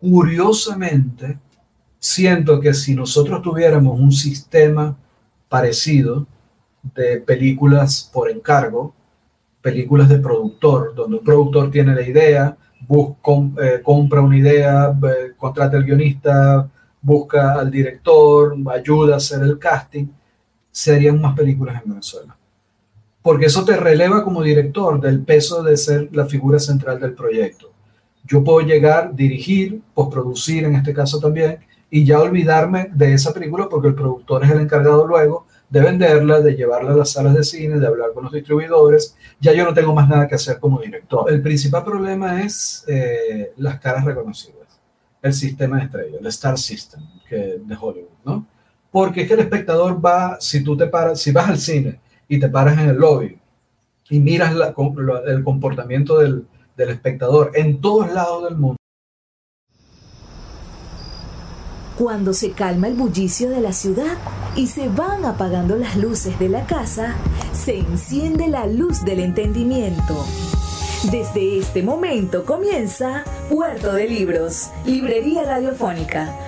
Curiosamente, siento que si nosotros tuviéramos un sistema parecido de películas por encargo, películas de productor, donde un productor tiene la idea, eh, compra una idea, contrata al guionista, busca al director, ayuda a hacer el casting, serían más películas en Venezuela. Porque eso te releva como director del peso de ser la figura central del proyecto. Yo puedo llegar, dirigir, postproducir en este caso también, y ya olvidarme de esa película porque el productor es el encargado luego de venderla, de llevarla a las salas de cine, de hablar con los distribuidores. Ya yo no tengo más nada que hacer como director. El principal problema es eh, las caras reconocidas, el sistema de estrella, el Star System que, de Hollywood, ¿no? Porque es que el espectador va, si tú te paras, si vas al cine y te paras en el lobby y miras el comportamiento del, del espectador en todos lados del mundo, Cuando se calma el bullicio de la ciudad y se van apagando las luces de la casa, se enciende la luz del entendimiento. Desde este momento comienza Puerto de Libros, Librería Radiofónica,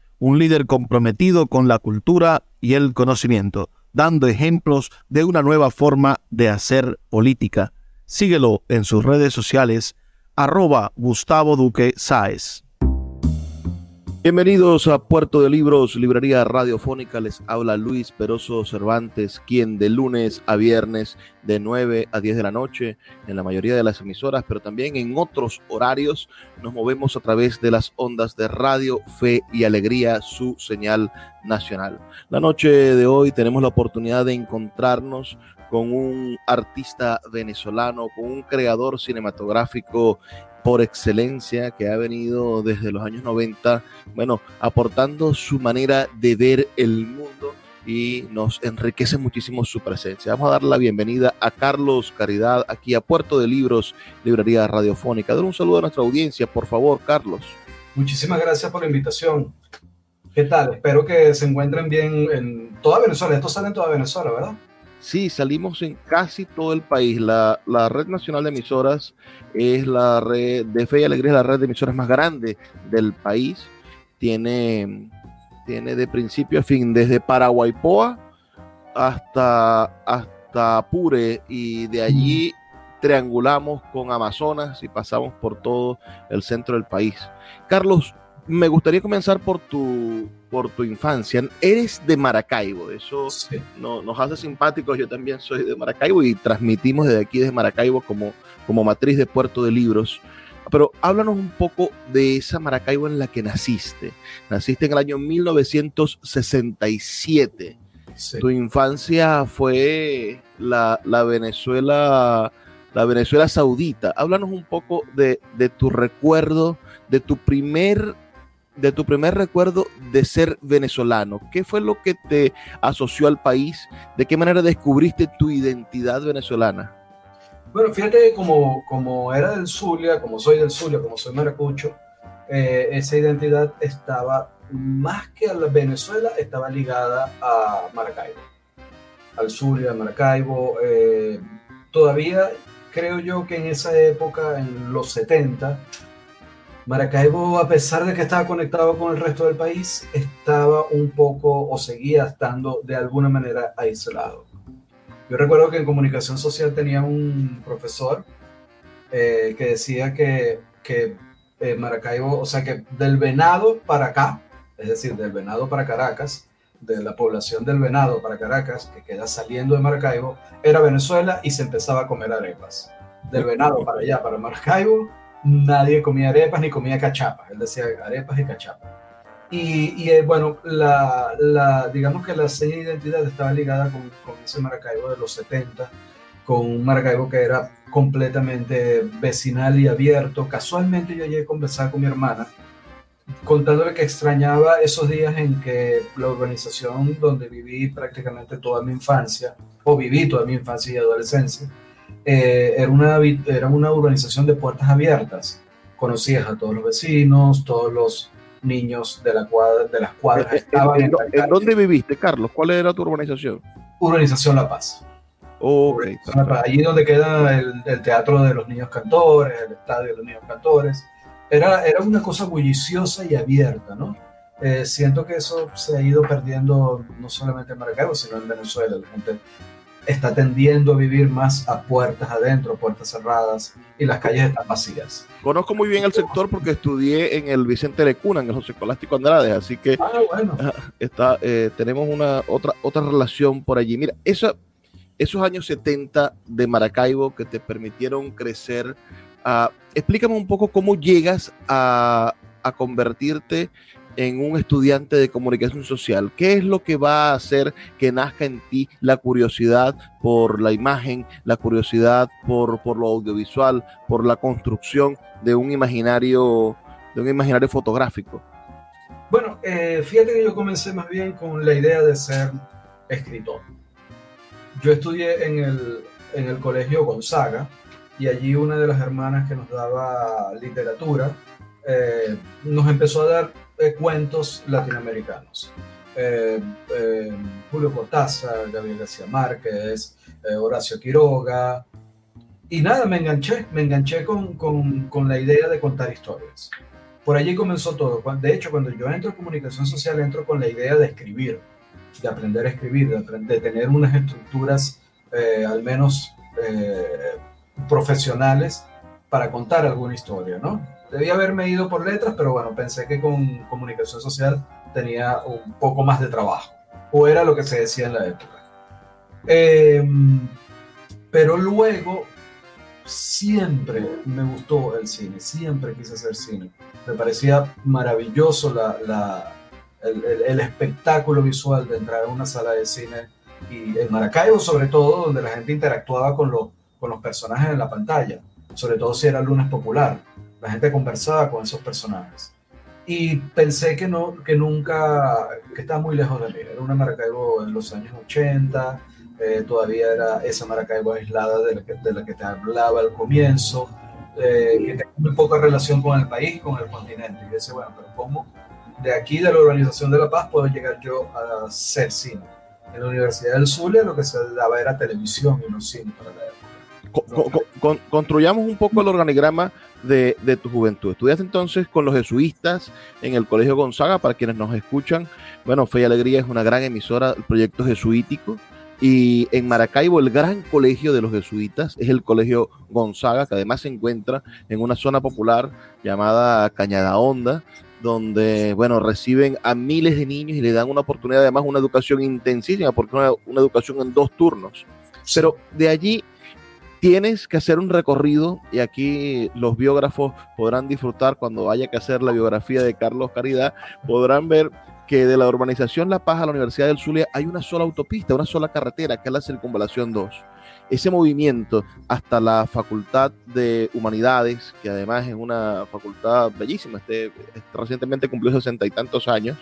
un líder comprometido con la cultura y el conocimiento, dando ejemplos de una nueva forma de hacer política. Síguelo en sus redes sociales, arroba Gustavo Duque Sáez. Bienvenidos a Puerto de Libros, Librería Radiofónica. Les habla Luis Peroso Cervantes, quien de lunes a viernes de 9 a 10 de la noche en la mayoría de las emisoras, pero también en otros horarios nos movemos a través de las ondas de Radio Fe y Alegría, su señal nacional. La noche de hoy tenemos la oportunidad de encontrarnos con un artista venezolano, con un creador cinematográfico por excelencia que ha venido desde los años 90, bueno, aportando su manera de ver el mundo y nos enriquece muchísimo su presencia. Vamos a dar la bienvenida a Carlos Caridad aquí a Puerto de Libros, Librería Radiofónica. Dar un saludo a nuestra audiencia, por favor, Carlos. Muchísimas gracias por la invitación. ¿Qué tal? Espero que se encuentren bien en toda Venezuela. Esto sale en toda Venezuela, ¿verdad? Sí, salimos en casi todo el país. La, red nacional de emisoras es la red de Fe y Alegría, es la red de emisoras más grande del país. Tiene, tiene de principio a fin, desde Paraguaypoa hasta, hasta Apure, y de allí triangulamos con Amazonas y pasamos por todo el centro del país. Carlos, me gustaría comenzar por tu, por tu infancia. Eres de Maracaibo, eso no, nos hace simpáticos. Yo también soy de Maracaibo y transmitimos desde aquí, desde Maracaibo, como, como matriz de Puerto de Libros. Pero háblanos un poco de esa Maracaibo en la que naciste. Naciste en el año 1967. Tu infancia fue la, la, Venezuela, la Venezuela saudita. Háblanos un poco de, de tu recuerdo, de tu primer de tu primer recuerdo de ser venezolano. ¿Qué fue lo que te asoció al país? ¿De qué manera descubriste tu identidad venezolana? Bueno, fíjate como, como era del Zulia, como soy del Zulia, como soy maracucho, eh, esa identidad estaba más que a la Venezuela, estaba ligada a Maracaibo, al Zulia, Maracaibo. Eh, todavía creo yo que en esa época, en los 70, Maracaibo, a pesar de que estaba conectado con el resto del país, estaba un poco o seguía estando de alguna manera aislado. Yo recuerdo que en comunicación social tenía un profesor eh, que decía que, que eh, Maracaibo, o sea que del Venado para acá, es decir, del Venado para Caracas, de la población del Venado para Caracas, que queda saliendo de Maracaibo, era Venezuela y se empezaba a comer arepas. Del Venado para allá, para Maracaibo, nadie comía arepas ni comía cachapas. Él decía arepas y cachapas. Y, eh, bueno, la, la, digamos que la seña de identidad estaba ligada con, con, ese Maracaibo de los 70, con un Maracaibo que era completamente vecinal y abierto. Casualmente yo llegué a conversar con mi hermana, contándole que extrañaba esos días en que la urbanización donde viví prácticamente toda mi infancia, o viví toda mi infancia y adolescencia, eh, era, una, era una urbanización de puertas abiertas. Conocías a todos los vecinos, todos los niños de, la cuadra, de las cuadras estaban en, en, dónde viviste, Carlos? ¿Cuál era tu urbanización? Urbanización La Paz. Okay, allí donde queda el, el, Teatro de los Niños Cantores, el Estadio de los Niños Cantores. Era, era una cosa bulliciosa y abierta, ¿no? Eh, siento que eso se ha ido perdiendo no solamente en Maracaibo, sino en Venezuela. La gente está tendiendo a vivir más a puertas adentro, puertas cerradas, y las calles están vacías. Conozco muy bien el sector porque estudié en el Vicente Lecuna, en el José Colástico Andrade, así que ah, bueno. está, eh, tenemos una otra, otra relación por allí. Mira, esa, esos años 70 de Maracaibo que te permitieron crecer, uh, explícame un poco cómo llegas a, a convertirte en un estudiante de comunicación social? ¿Qué es lo que va a hacer que nazca en ti la curiosidad por la imagen, la curiosidad por, por lo audiovisual, por la construcción de un imaginario, de un imaginario fotográfico? Bueno, eh, fíjate que yo comencé más bien con la idea de ser escritor. Yo estudié en el, en el colegio Gonzaga y allí una de las hermanas que nos daba literatura eh, nos empezó a dar eh, cuentos latinoamericanos. Eh, eh, Julio Cortázar, Gabriel García Márquez, eh, Horacio Quiroga. Y nada, me enganché, me enganché con, con, con, la idea de contar historias. Por allí comenzó todo. De hecho, cuando yo entro en comunicación social, entro con la idea de escribir, de aprender a escribir, de, de tener unas estructuras al menos profesionales para contar alguna historia, ¿no? Debía haberme ido por letras, pero bueno, pensé que con comunicación social tenía un poco más de trabajo, o era lo que se decía en la época. Eh, pero luego siempre me gustó el cine, siempre quise hacer cine. Me parecía maravilloso la, el, el, espectáculo visual de entrar a una sala de cine y en Maracaibo sobre todo, donde la gente interactuaba con, lo, con los personajes en la pantalla, sobre todo si era lunes popular la gente conversaba con esos personajes. Y pensé que, no, que nunca, que estaba muy lejos de mí. Era una Maracaibo en los años 80, eh, todavía era esa Maracaibo aislada de la que, de la que te hablaba al comienzo, eh, que tenía muy poca relación con el país, con el continente. Y dice, bueno, pero ¿cómo de aquí, de la Organización de la Paz, puedo llegar yo a ser cine? En la Universidad del Zulia lo que se daba era televisión y no cine para la época. Con, con, construyamos un poco el organigrama de, de, tu juventud. Estudiaste entonces con los jesuitas en el Colegio Gonzaga, para quienes nos escuchan. Bueno, Fe y Alegría es una gran emisora, el proyecto jesuítico. Y en Maracaibo, el gran colegio de los jesuitas es el Colegio Gonzaga, que además se encuentra en una zona popular llamada Cañada Honda, donde, bueno, reciben a miles de niños y le dan una oportunidad, además, una educación intensísima, porque una, una educación en dos turnos. Pero de allí tienes que hacer un recorrido y aquí los biógrafos podrán disfrutar cuando haya que hacer la biografía de Carlos Caridad, podrán ver que de la urbanización La Paz a la Universidad del Zulia hay una sola autopista, una sola carretera, que es la Circunvalación 2. Ese movimiento hasta la Facultad de Humanidades, que además es una facultad bellísima, este, recientemente cumplió sesenta y tantos años,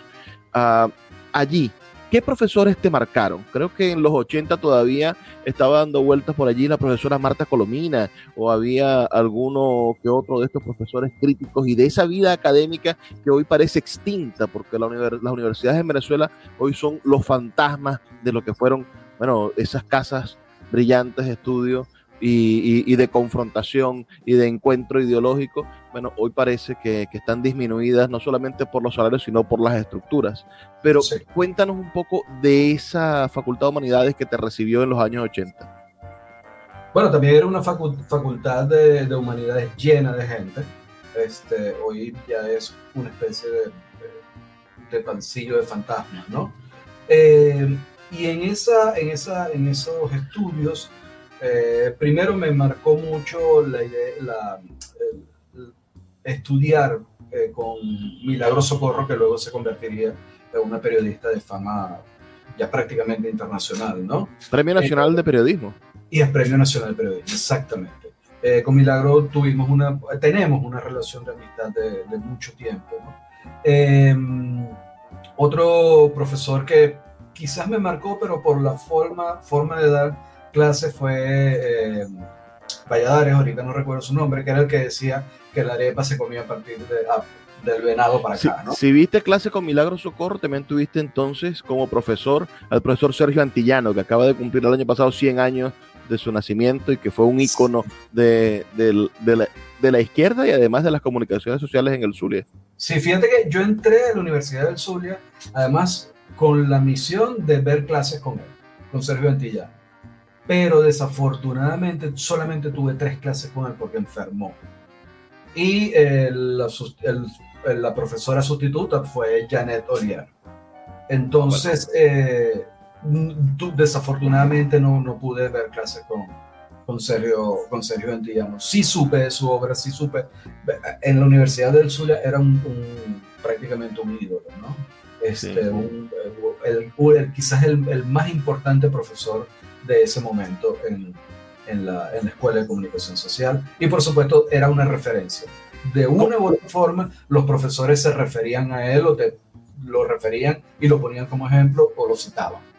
uh, allí ¿Qué profesores te marcaron? Creo que en los 80 todavía estaba dando vueltas por allí la profesora Marta Colomina o había alguno que otro de estos profesores críticos y de esa vida académica que hoy parece extinta porque la las universidades en Venezuela hoy son los fantasmas de lo que fueron, bueno, esas casas brillantes de estudio y, y, y, de confrontación y de encuentro ideológico, bueno, hoy parece que, que, están disminuidas no solamente por los salarios, sino por las estructuras. Pero sí. cuéntanos un poco de esa Facultad de Humanidades que te recibió en los años 80. Bueno, también era una facu facultad de, de, humanidades llena de gente. Este, hoy ya es una especie de, de, de pancillo de fantasmas, ¿no? Eh, y en, esa, en, esa, en esos estudios, eh, primero me marcó mucho la estudiar eh, con Milagro Socorro, que luego se convertiría en una periodista de fama ya prácticamente internacional, ¿no? Premio Nacional de Periodismo. Y es Premio Nacional de Periodismo, exactamente. con Milagro tuvimos una, tenemos una relación de amistad de, de mucho tiempo, ¿no? otro profesor que quizás me marcó, pero por la forma, forma de dar clase fue eh, Valladares, ahorita no recuerdo su nombre, que era el que decía que la arepa se comía a partir de, ah, del venado para acá. ¿no? Si viste clase con Milagro Socorro, también tuviste entonces como profesor al profesor Sergio Antillano, que acaba de cumplir el año pasado 100 años de su nacimiento y que fue un ícono de, la, de, la, izquierda y además de las comunicaciones sociales en el Zulia. Sí, fíjate que yo entré a la Universidad del Zulia, además con la misión de ver clases con él, con Sergio Antilla. Pero desafortunadamente solamente tuve tres clases con él porque enfermó. Y la profesora sustituta fue Janet Olier. Entonces, eh, desafortunadamente no, no pude ver clases con, con Sergio, con Sergio Antillano. Sí supe de su obra, sí supe. En la Universidad del Zulia era un, prácticamente un ídolo, ¿no? este, el, quizás el, el, más importante profesor de ese momento en, en, la, en, la, Escuela de Comunicación Social. Y por supuesto era una referencia. De una u otra forma, los profesores se referían a él o te, lo referían y lo ponían como ejemplo o lo citaban.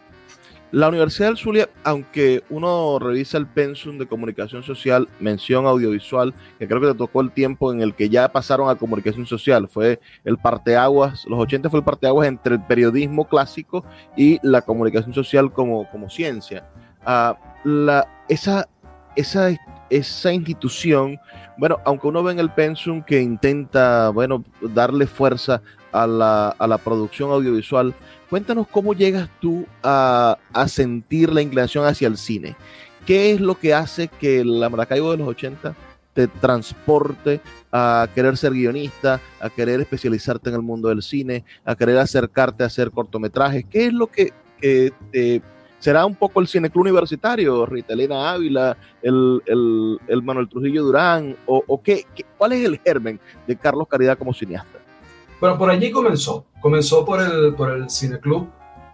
La Universidad del Zulia, aunque uno revisa el pensum de comunicación social, mención audiovisual, que creo que te tocó el tiempo en el que ya pasaron a comunicación social, fue el parteaguas, los 80 fue el parteaguas entre el periodismo clásico y la comunicación social como, como ciencia. La, esa, esa, esa institución, bueno, aunque uno ve en el pensum que intenta, bueno, darle fuerza a la, a la producción audiovisual, Cuéntanos cómo llegas tú a, sentir la inclinación hacia el cine. ¿Qué es lo que hace que la Maracaibo de los 80 te transporte a querer ser guionista, a querer especializarte en el mundo del cine, a querer acercarte a hacer cortometrajes? ¿Qué es lo que, será un poco el cine club universitario, Rita Elena Ávila, el, Manuel Trujillo Durán, o, qué, cuál es el germen de Carlos Caridad como cineasta? Bueno, por allí comenzó. Comenzó por el, por el cineclub,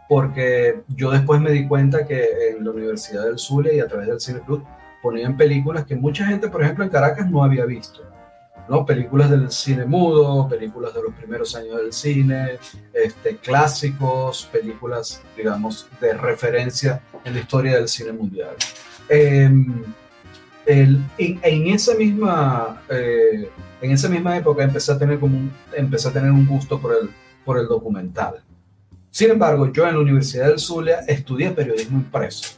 porque yo después me di cuenta que en la Universidad del Zulia y a través del cineclub ponían películas que mucha gente, por ejemplo, en Caracas no había visto. ¿No? Películas del cine mudo, películas de los primeros años del cine, este, clásicos, películas, digamos, de referencia en la historia del cine mundial. Em, el, en, esa misma, eh, en esa misma época empecé a tener, como un, empecé a tener un gusto por el, por el documental. Sin embargo, yo en la Universidad del Zulia estudié periodismo impreso.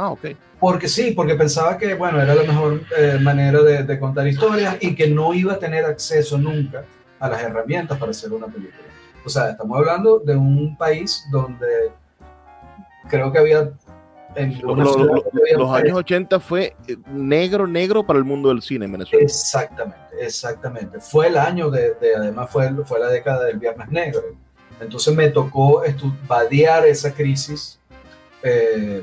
Ah, ok. Porque sí, porque pensaba que, bueno, era la mejor eh, manera de, de, contar historias y que no iba a tener acceso nunca a las herramientas para hacer una película. O sea, estamos hablando de un país donde creo que había los, años 80 fue eh, negro, negro para el mundo del cine en Venezuela. Exactamente, exactamente. Fue el año de, además fue, fue la década del Viernes Negro. Entonces me tocó vadear esa crisis eh,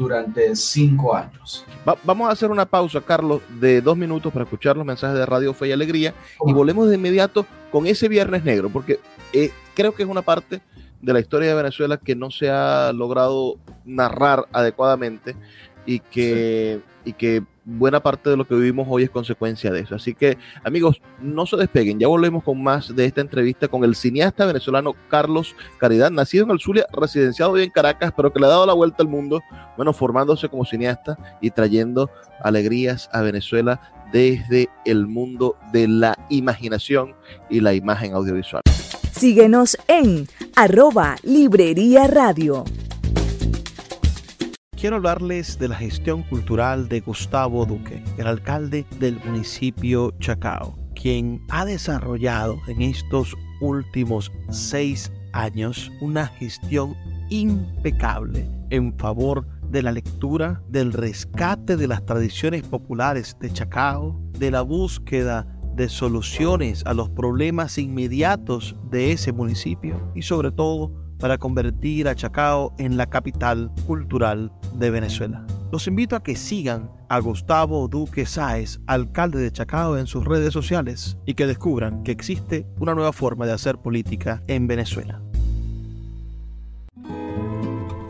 durante cinco años. vamos a hacer una pausa, Carlos, de dos minutos para escuchar los mensajes de Radio Fe y Alegría y volvemos de inmediato con ese Viernes Negro, porque eh, creo que es una parte de la historia de Venezuela que no se ha logrado narrar adecuadamente y que, y que buena parte de lo que vivimos hoy es consecuencia de eso. Así que, amigos, no se despeguen. Ya volvemos con más de esta entrevista con el cineasta venezolano Carlos Caridad, nacido en el Zulia, residenciado hoy en Caracas, pero que le ha dado la vuelta al mundo, bueno, formándose como cineasta y trayendo alegrías a Venezuela desde el mundo de la imaginación y la imagen audiovisual. Síguenos en arroba Librería Radio. Quiero hablarles de la gestión cultural de Gustavo Duque, el alcalde del municipio Chacao, quien ha desarrollado en estos últimos seis años una gestión impecable en favor de la lectura, del rescate de las tradiciones populares de Chacao, de la búsqueda de soluciones a los problemas inmediatos de ese municipio y sobre todo para convertir a Chacao en la capital cultural de Venezuela. Los invito a que sigan a Gustavo Duque Sáez, alcalde de Chacao, en sus redes sociales y que descubran que existe una nueva forma de hacer política en Venezuela.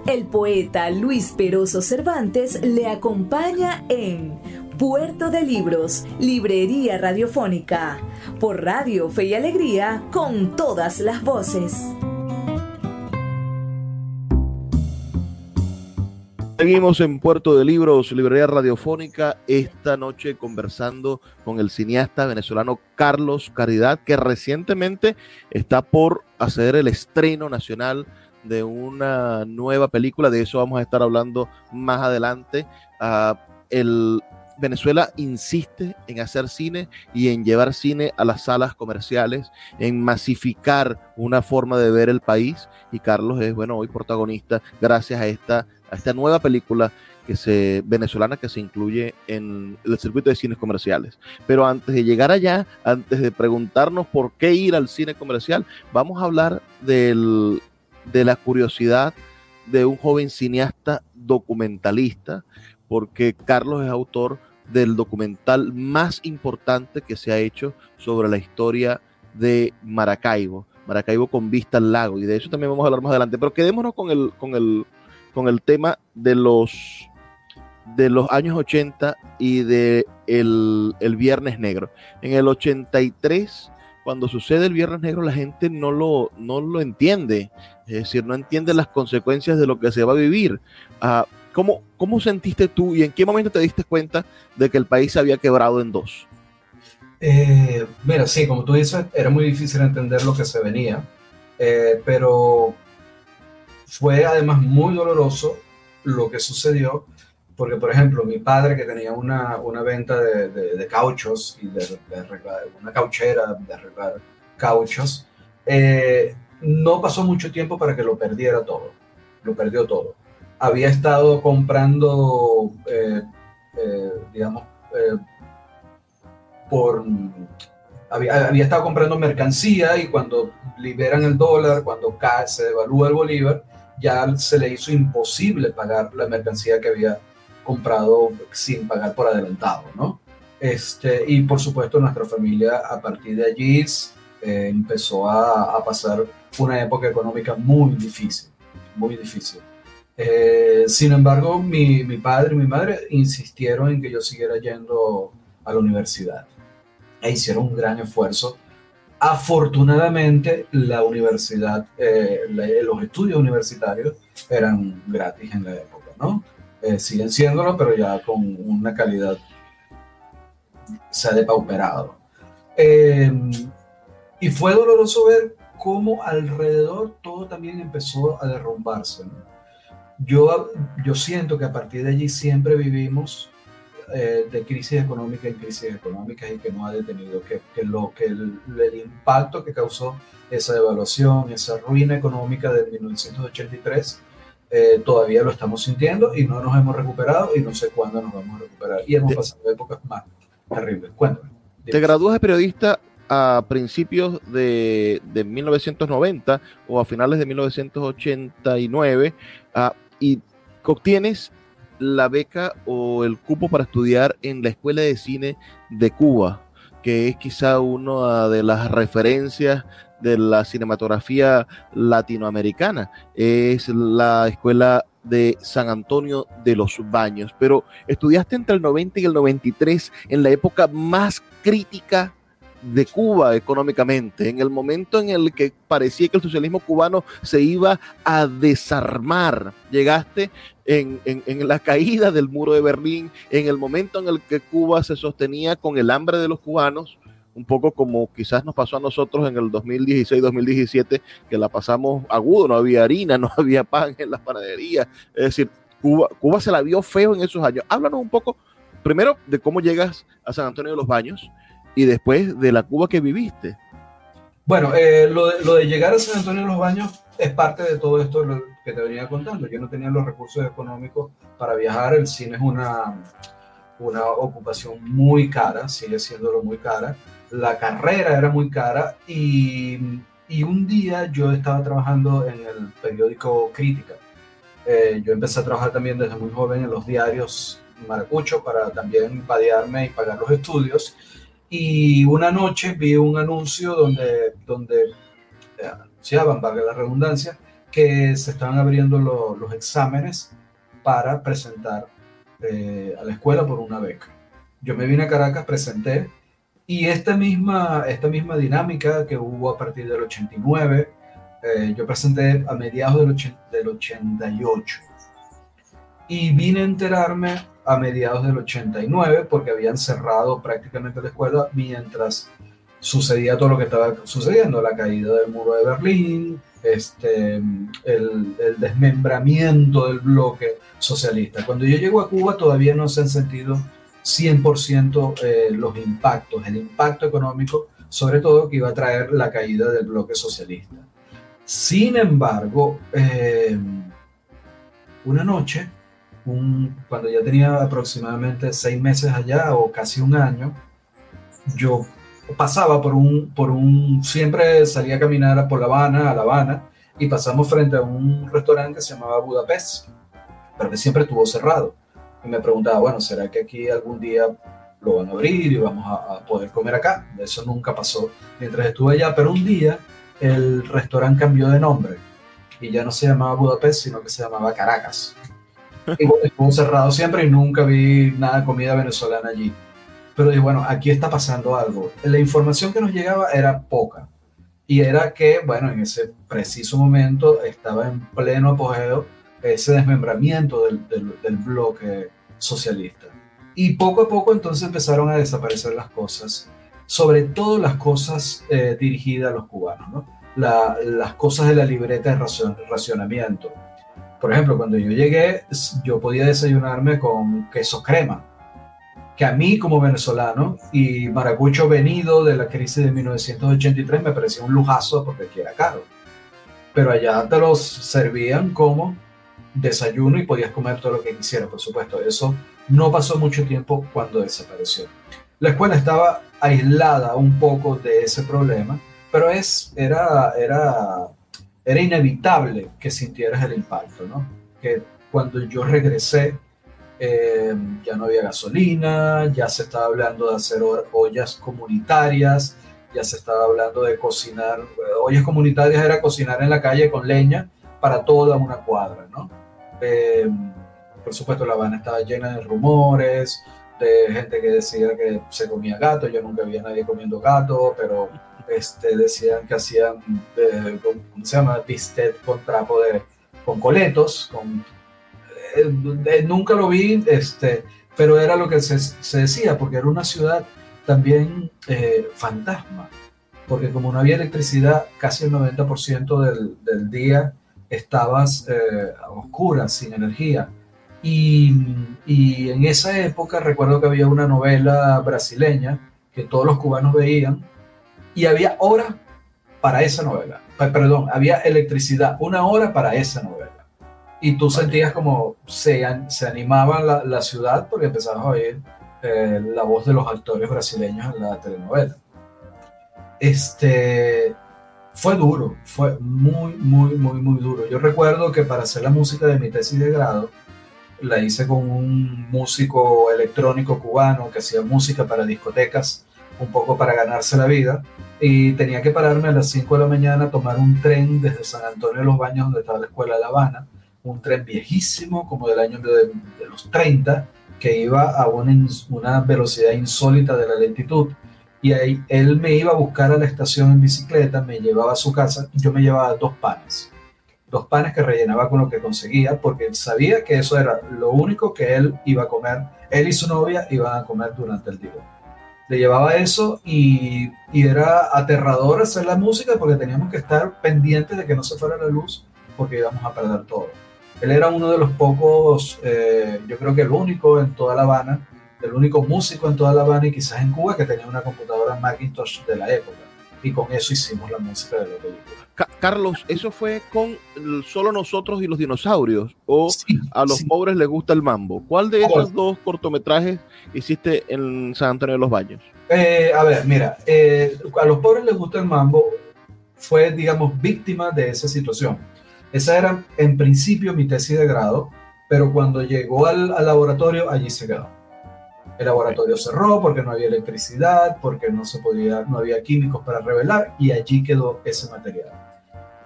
El poeta Luis Peroso Cervantes le acompaña en Puerto de Libros, Librería Radiofónica, por Radio Fe y Alegría, con todas las voces. Seguimos en Puerto de Libros, Librería Radiofónica, esta noche conversando con el cineasta venezolano Carlos Caridad, que recientemente está por hacer el estreno nacional de una nueva película, de eso vamos a estar hablando más adelante. Uh, el Venezuela insiste en hacer cine y en llevar cine a las salas comerciales, en masificar una forma de ver el país. Y Carlos es, bueno, hoy protagonista gracias a esta, a esta nueva película que se, venezolana que se incluye en el circuito de cines comerciales. Pero antes de llegar allá, antes de preguntarnos por qué ir al cine comercial, vamos a hablar del, de la curiosidad de un joven cineasta documentalista, porque Carlos es autor del documental más importante que se ha hecho sobre la historia de Maracaibo, Maracaibo con vista al lago, y de eso también vamos a hablar más adelante, pero quedémonos con el, con el, con el tema de los, de los años 80 y de el, el Viernes Negro. En el 83 cuando sucede el Viernes Negro la gente no lo, no lo entiende, es decir, no entiende las consecuencias de lo que se va a vivir. Uh, ¿cómo, ¿Cómo sentiste tú y en qué momento te diste cuenta de que el país se había quebrado en dos? Eh, mira, sí, como tú dices, era muy difícil entender lo que se venía, eh, pero fue además muy doloroso lo que sucedió porque, por ejemplo, mi padre que tenía una, una venta de, de, cauchos y de, arreglar, una cauchera de arreglar cauchos, eh, no pasó mucho tiempo para que lo perdiera todo, lo perdió todo. Había estado comprando, eh, eh, digamos, por... Había, estado comprando mercancía y cuando liberan el dólar, cuando cae, se devalúa el bolívar, ya se le hizo imposible pagar la mercancía que había comprado sin pagar por adelantado, ¿no? Este, y por supuesto nuestra familia a partir de allí eh, empezó a, pasar una época económica muy difícil, muy difícil. Eh, sin embargo, mi, mi, padre y mi madre insistieron en que yo siguiera yendo a la universidad e hicieron un gran esfuerzo. Afortunadamente, la universidad, eh, los estudios universitarios eran gratis en la época, ¿no? Eh, siguen siéndolo, pero ya con una calidad se ha depauperado. Eh, y fue doloroso ver cómo alrededor todo también empezó a derrumbarse. ¿no? Yo, yo siento que a partir de allí siempre vivimos eh, de crisis económica en crisis económica y que no ha detenido, que, que lo, que el, el impacto que causó esa devaluación, esa ruina económica de 1983, eh, todavía lo estamos sintiendo y no nos hemos recuperado y no sé cuándo nos vamos a recuperar. Y hemos pasado épocas más terribles. Cuéntame. Te gradúas de periodista a principios de, de, 1990 o a finales de 1989 uh, y obtienes la beca o el cupo para estudiar en la Escuela de Cine de Cuba, que es quizá una de las referencias de la cinematografía latinoamericana. Es la escuela de San Antonio de los Baños, pero estudiaste entre el 90 y el 93 en la época más crítica de Cuba económicamente, en el momento en el que parecía que el socialismo cubano se iba a desarmar. Llegaste en, en, en, la caída del muro de Berlín, en el momento en el que Cuba se sostenía con el hambre de los cubanos, un poco como quizás nos pasó a nosotros en el 2016-2017, que la pasamos agudo, no había harina, no había pan en las panaderías. Es decir, Cuba, Cuba se la vio feo en esos años. Háblanos un poco, primero, de cómo llegas a San Antonio de los Baños y después de la Cuba que viviste. Bueno, eh, lo, de, lo, de, llegar a San Antonio de los Baños es parte de todo esto que te venía contando. Yo no tenía los recursos económicos para viajar, el cine es una, una ocupación muy cara, sigue siéndolo muy cara la carrera era muy cara y, y un día yo estaba trabajando en el periódico Crítica. Eh, yo empecé a trabajar también desde muy joven en los diarios Maracucho para también padearme y pagar los estudios. Y una noche vi un anuncio donde, donde eh, anunciaban, valga la redundancia, que se estaban abriendo los exámenes para presentar eh, a la escuela por una beca. Yo me vine a Caracas, presenté, y esta misma, esta misma dinámica que hubo a partir del 89, eh, yo presenté a mediados del, del 88. Y vine a enterarme a mediados del 89 porque habían cerrado prácticamente la escuela mientras sucedía todo lo que estaba sucediendo, la caída del muro de Berlín, este, el, el, desmembramiento del bloque socialista. Cuando yo llego a Cuba todavía no se han sentido 100% eh, los impactos, el impacto económico, sobre todo que iba a traer la caída del bloque socialista. Sin embargo, eh, una noche, cuando ya tenía aproximadamente seis meses allá o casi un año, yo pasaba por un, por un, siempre salía a caminar por La Habana, a La Habana, y pasamos frente a un restaurante que se llamaba Budapest, pero que siempre estuvo cerrado. Y me preguntaba, bueno, ¿será que aquí algún día lo van a abrir y vamos a poder comer acá? Eso nunca pasó mientras estuve allá, pero un día el restaurante cambió de nombre y ya no se llamaba Budapest, sino que se llamaba Caracas. Estuvo cerrado siempre y nunca vi nada de comida venezolana allí. Pero dije, bueno, aquí está pasando algo. La información que nos llegaba era poca. Y era que, bueno, en ese preciso momento estaba en pleno apogeo ese desmembramiento del, del, del bloque socialista. Y poco a poco entonces empezaron a desaparecer las cosas, sobre todo las cosas eh, dirigidas a los cubanos, ¿no? La, las cosas de la libreta de racion, racionamiento. Por ejemplo, cuando yo llegué, yo podía desayunarme con queso crema, que a mí como venezolano y maracucho venido de la crisis de 1983 me parecía un lujazo porque aquí era caro. Pero allá te los servían como desayuno y podías comer todo lo que quisieras, por supuesto. Eso no pasó mucho tiempo cuando desapareció. La escuela estaba aislada un poco de ese problema, pero es, era, era, era inevitable que sintieras el impacto, ¿no? Que cuando yo regresé, eh, ya no había gasolina, ya se estaba hablando de hacer ollas comunitarias, ya se estaba hablando de cocinar, ollas comunitarias era cocinar en la calle con leña para toda una cuadra, ¿no? Eh, por supuesto, La Habana estaba llena de rumores, de gente que decía que se comía gato. Yo nunca vi a nadie comiendo gato, pero este, decían que hacían, eh, ¿cómo se llama? Pistet con trapo de, con coletos. Con, eh, eh, nunca lo vi, este, pero era lo que se, se decía, porque era una ciudad también eh, fantasma. Porque como no había electricidad, casi el 90% del, del día estabas a oscuras, sin energía. Y, y, en esa época recuerdo que había una novela brasileña que todos los cubanos veían y había hora para esa novela. Perdón, había electricidad, una hora para esa novela. Y tú sentías como se, se animaba la, la, ciudad porque empezabas a oír eh, la voz de los actores brasileños en la telenovela. Este, fue duro, fue muy, muy, muy, muy duro. Yo recuerdo que para hacer la música de mi tesis de grado, la hice con un músico electrónico cubano que hacía música para discotecas, un poco para ganarse la vida, y tenía que pararme a las 5 de la mañana a tomar un tren desde San Antonio de los Baños, donde estaba la escuela de La Habana, un tren viejísimo, como del año de, los 30, que iba a una, una velocidad insólita de la lentitud y ahí él me iba a buscar a la estación en bicicleta, me llevaba a su casa y yo me llevaba dos panes. Dos panes que rellenaba con lo que conseguía porque él sabía que eso era lo único que él iba a comer. Él y su novia iban a comer durante el día. Le llevaba eso y, y era aterrador hacer la música porque teníamos que estar pendientes de que no se fuera la luz porque íbamos a perder todo. Él era uno de los pocos, eh, yo creo que el único en toda La Habana, el único músico en toda La Habana y quizás en Cuba que tenía una computadora Macintosh de la época. Y con eso hicimos la música de la película. Ca Carlos, ¿eso fue con solo nosotros y los dinosaurios? ¿O sí, a los sí. pobres les gusta el mambo? ¿Cuál de esos dos cortometrajes hiciste en San Antonio de los Baños? Eh, a ver, mira, eh, a los pobres les gusta el mambo fue, digamos, víctima de esa situación. Esa era, en principio, mi tesis de grado, pero cuando llegó al, al laboratorio, allí se quedó. El laboratorio cerró porque no había electricidad, porque no se podía, no había químicos para revelar y allí quedó ese material.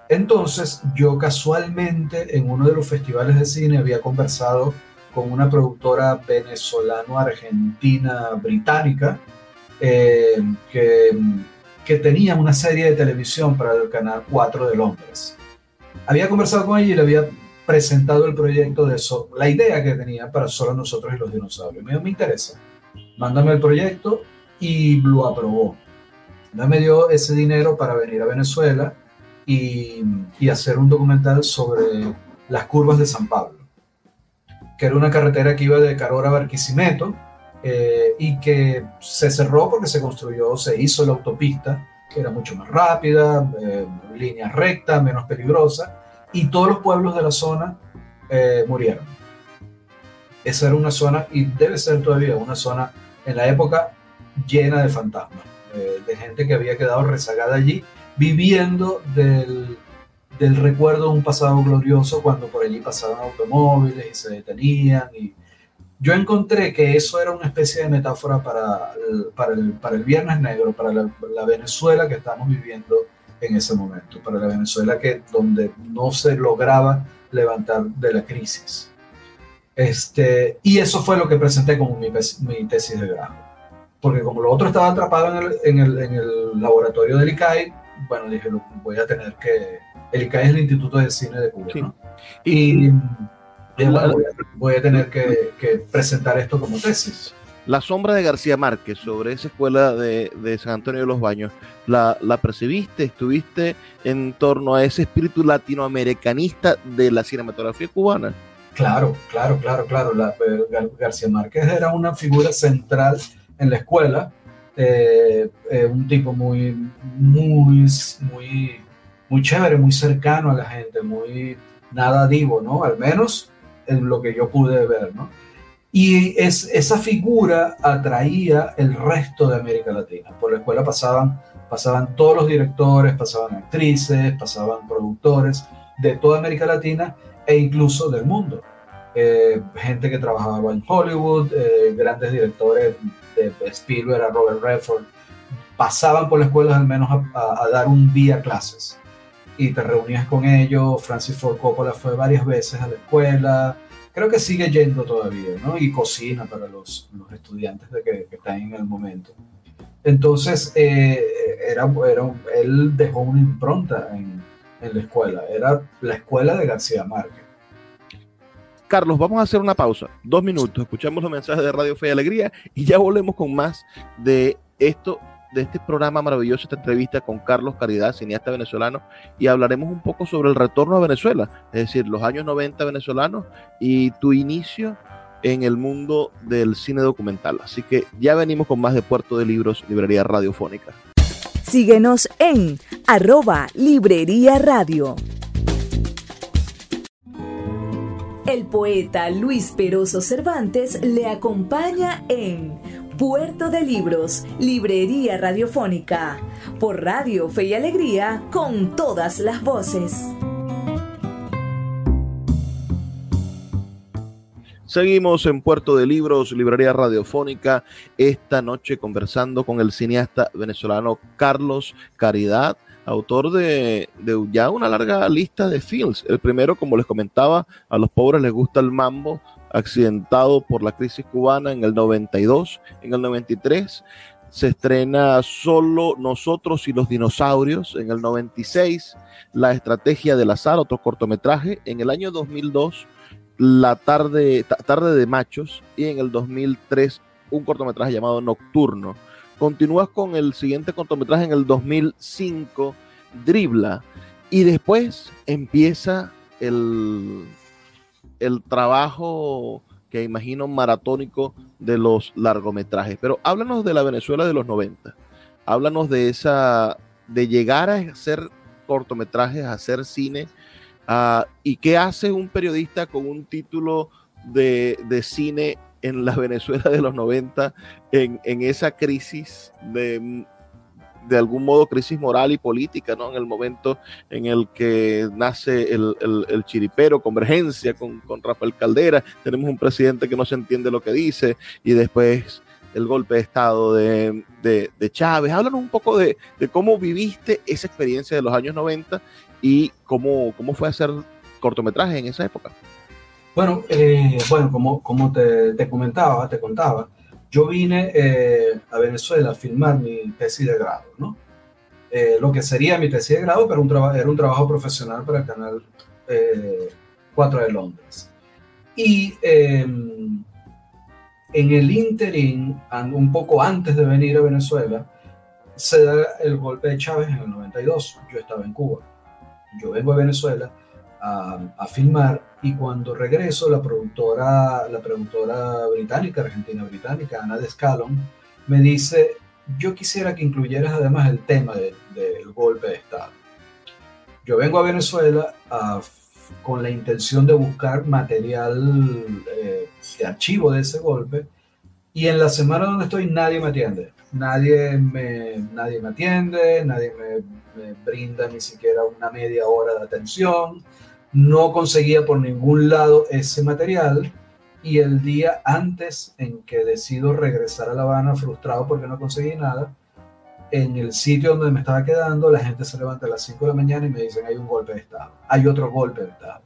Entonces, yo casualmente en uno de los festivales de cine había conversado con una productora venezolano-argentina británica eh, que, que tenía una serie de televisión para el canal 4 de Londres. Había conversado con ella y le había presentado el proyecto de eso, la idea que tenía para solo nosotros y los dinosaurios. Me dijo, me interesa, mándame el proyecto y lo aprobó. Me dio ese dinero para venir a Venezuela y, hacer un documental sobre las curvas de San Pablo, que era una carretera que iba de Carora a Barquisimeto eh, y que se cerró porque se construyó, se hizo la autopista, que era mucho más rápida, eh, línea recta, menos peligrosa, y todos los pueblos de la zona eh, murieron. Esa era una zona, y debe ser todavía una zona en la época llena de fantasmas, de gente que había quedado rezagada allí, viviendo del, del recuerdo de un pasado glorioso cuando por allí pasaban automóviles y se detenían. Y yo encontré que eso era una especie de metáfora para el, para el, para el Viernes Negro, para la, la Venezuela que estamos viviendo en ese momento, para la Venezuela que donde no se lograba levantar de la crisis. Este, y eso fue lo que presenté como mi, mi tesis de grado. Porque como lo otro estaba atrapado en el, en el, en el laboratorio del ICAI, bueno, dije, voy a tener que... El ICAI es el Instituto de Cine de Cuba, Sí. ¿no? Y, y bueno, voy, a, voy a tener que, que presentar esto como tesis. La sombra de García Márquez sobre esa escuela de, de San Antonio de los Baños, ¿la, ¿la, percibiste? ¿Estuviste en torno a ese espíritu latinoamericanista de la cinematografía cubana? Claro, claro, claro, claro. La, Gar García Márquez era una figura central en la escuela, eh, eh, un tipo muy, muy, muy, muy chévere, muy cercano a la gente, muy nada divo, ¿no? Al menos en lo que yo pude ver, ¿no? Y es, esa figura atraía el resto de América Latina. Por la escuela pasaban, pasaban todos los directores, pasaban actrices, pasaban productores de toda América Latina e incluso del mundo. Eh, gente que trabajaba en Hollywood, eh, grandes directores de Spielberg a Robert Redford, pasaban por la escuela al menos a, a, a dar un día clases y te reunías con ellos. Francis Ford Coppola fue varias veces a la escuela creo que sigue yendo todavía, ¿no? Y cocina para los, los estudiantes de que, que, están en el momento. Entonces, eh, era, era, él dejó una impronta en, en, la escuela, era la escuela de García Márquez. Carlos, vamos a hacer una pausa, dos minutos, escuchamos los mensajes de Radio Fe y Alegría y ya volvemos con más de esto de este programa maravilloso, esta entrevista con Carlos Caridad, cineasta venezolano, y hablaremos un poco sobre el retorno a Venezuela, es decir, los años 90 venezolanos y tu inicio en el mundo del cine documental. Así que ya venimos con más de Puerto de Libros, Librería Radiofónica. Síguenos en arroba Librería Radio. El poeta Luis Peroso Cervantes le acompaña en Puerto de Libros, Librería Radiofónica, por Radio Fe y Alegría, con todas las voces. Seguimos en Puerto de Libros, Librería Radiofónica, esta noche conversando con el cineasta venezolano Carlos Caridad, autor de, ya una larga lista de films. El primero, como les comentaba, a los pobres les gusta el mambo, accidentado por la crisis cubana en el 92, en el 93 se estrena Solo Nosotros y los Dinosaurios, en el 96 La Estrategia del Azar, otro cortometraje, en el año 2002 La Tarde, tarde de Machos y en el 2003 un cortometraje llamado Nocturno. Continúas con el siguiente cortometraje en el 2005, Dribla, y después empieza el, el trabajo que imagino maratónico de los largometrajes. Pero háblanos de la Venezuela de los 90. Háblanos de esa, de llegar a hacer cortometrajes, a hacer cine. Uh, ¿Y qué hace un periodista con un título de, de cine en la Venezuela de los 90, en, en esa crisis de de algún modo crisis moral y política, ¿no? En el momento en el que nace el, el, chiripero, convergencia con, con, Rafael Caldera, tenemos un presidente que no se entiende lo que dice y después el golpe de Estado de, de, de Chávez. Háblanos un poco de, de, cómo viviste esa experiencia de los años 90 y cómo, cómo fue hacer cortometrajes en esa época. Bueno, eh, bueno como, como te, te, comentaba, te contaba, yo vine eh, a Venezuela a filmar mi tesis de grado, ¿no? Eh, lo que sería mi tesis de grado, pero un era un trabajo profesional para el canal 4 de Londres. Y em, en el interín, un poco antes de venir a Venezuela, se da el golpe de Chávez en el 92. Yo estaba en Cuba. Yo vengo a Venezuela a, filmar y cuando regreso la productora, la productora británica, argentina británica, Ana de Scalon, me dice, yo quisiera que incluyeras además el tema del golpe de Estado. Yo vengo a Venezuela con la intención de buscar material eh, de archivo de ese golpe y en la semana donde estoy nadie me atiende. Nadie me, nadie me atiende, nadie me, me brinda ni siquiera una media hora de atención no conseguía por ningún lado ese material y el día antes en que decido regresar a La Habana frustrado porque no conseguí nada, en el sitio donde me estaba quedando, la gente se levanta a las 5 de la mañana y me dicen hay un golpe de Estado, hay otro golpe de Estado.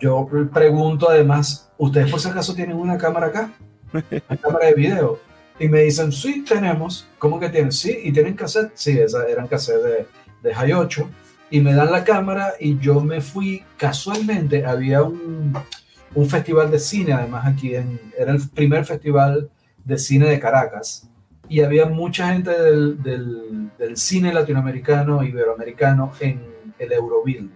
Yo pregunto además, ¿ustedes por si acaso tienen una cámara acá? Una cámara de video. Y me dicen, sí, tenemos. ¿Cómo que tienen? Sí, y tienen cassette. Sí, esas eran cassette de, de High 8 y me dan la cámara y yo me fui casualmente, había un, un festival de cine además aquí, en, era el primer festival de cine de Caracas y había mucha gente del, del, del cine latinoamericano, iberoamericano en el Eurobuild.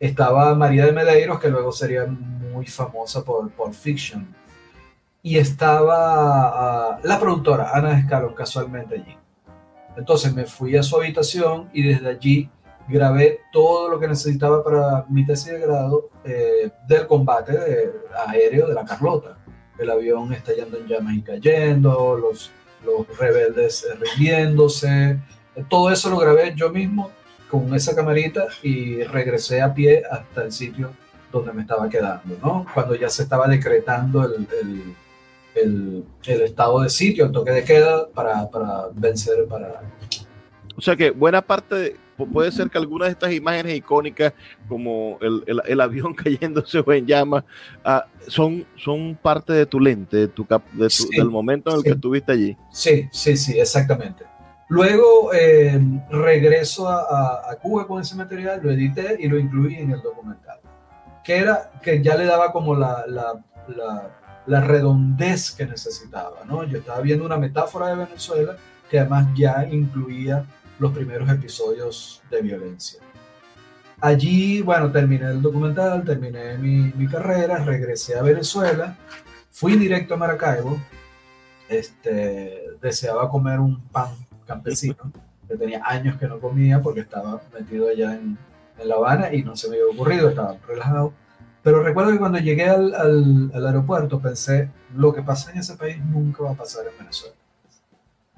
Estaba María de Medeiros, que luego sería muy famosa por Pulp Fiction. Y estaba uh, la productora, Ana Escalón, casualmente allí. Entonces me fui a su habitación y desde allí grabé todo lo que necesitaba para mi tesis de grado eh, del combate aéreo de la Carlota. El avión estallando en llamas y cayendo, los, los rebeldes rindiéndose. Todo eso lo grabé yo mismo con esa camarita y regresé a pie hasta el sitio donde me estaba quedando, ¿no? Cuando ya se estaba decretando el, el, el, el estado de sitio, el toque de queda para, para vencer, para... O sea que buena parte de puede ser que algunas de estas imágenes icónicas, como el, el, avión cayéndose o en llamas, ah, son, son parte de tu lente, de tu, de del momento en el que estuviste allí. Sí, sí, sí, exactamente. Luego eh, regreso a, a, Cuba con ese material, lo edité y lo incluí en el documental, que, era, que ya le daba como la, la, la, la redondez que necesitaba. ¿no? Yo estaba viendo una metáfora de Venezuela que además ya incluía los primeros episodios de violencia. Allí, bueno, terminé el documental, terminé mi, mi carrera, regresé a Venezuela, fui directo a Maracaibo, este, deseaba comer un pan campesino, que tenía años que no comía porque estaba metido allá en, en La Habana y no se me había ocurrido, estaba relajado. Pero recuerdo que cuando llegué al, al, al aeropuerto pensé, lo que pasa en ese país nunca va a pasar en Venezuela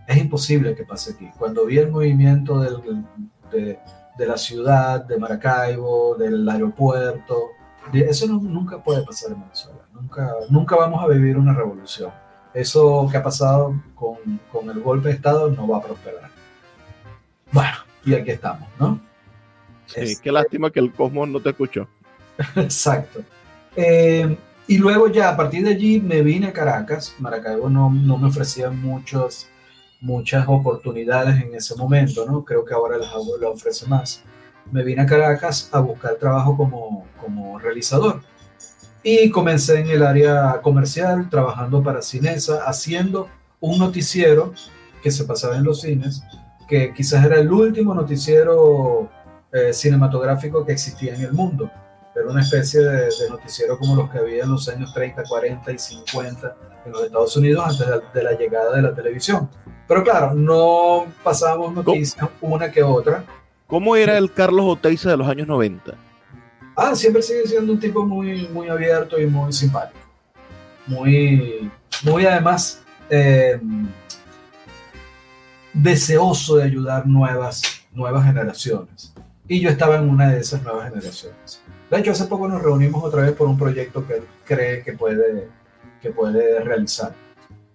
es imposible que pase aquí. Cuando vi el movimiento del, de, de, la ciudad, de Maracaibo, del aeropuerto, eso nunca puede pasar en Venezuela. Nunca, nunca vamos a vivir una revolución. Eso que ha pasado con, con el golpe de Estado no va a prosperar. Bueno, y aquí estamos, ¿no? Sí, este, qué lástima que el Cosmos no te escuchó. Exacto. Eh, y luego ya a partir de allí me vine a Caracas. Maracaibo no, no me ofrecía muchos muchas oportunidades en ese momento, ¿no? Creo que ahora las, ofrece más. Me vine a Caracas a buscar trabajo como, como realizador y comencé en el área comercial, trabajando para Cinesa, haciendo un noticiero que se pasaba en los cines, que quizás era el último noticiero eh, cinematográfico que existía en el mundo. Era una especie de, noticiero como los que había en los años 30, 40 y 50 en los Estados Unidos antes de la llegada de la televisión. Pero claro, no pasábamos noticias una que otra. ¿Cómo era el Carlos Oteiza de los años 90? Ah, siempre sigue siendo un tipo muy, muy abierto y muy simpático. Muy, muy además, eh, deseoso de ayudar nuevas, nuevas generaciones. Y yo estaba en una de esas nuevas generaciones. De hecho, hace poco nos reunimos otra vez por un proyecto que él cree que puede, que puede realizar.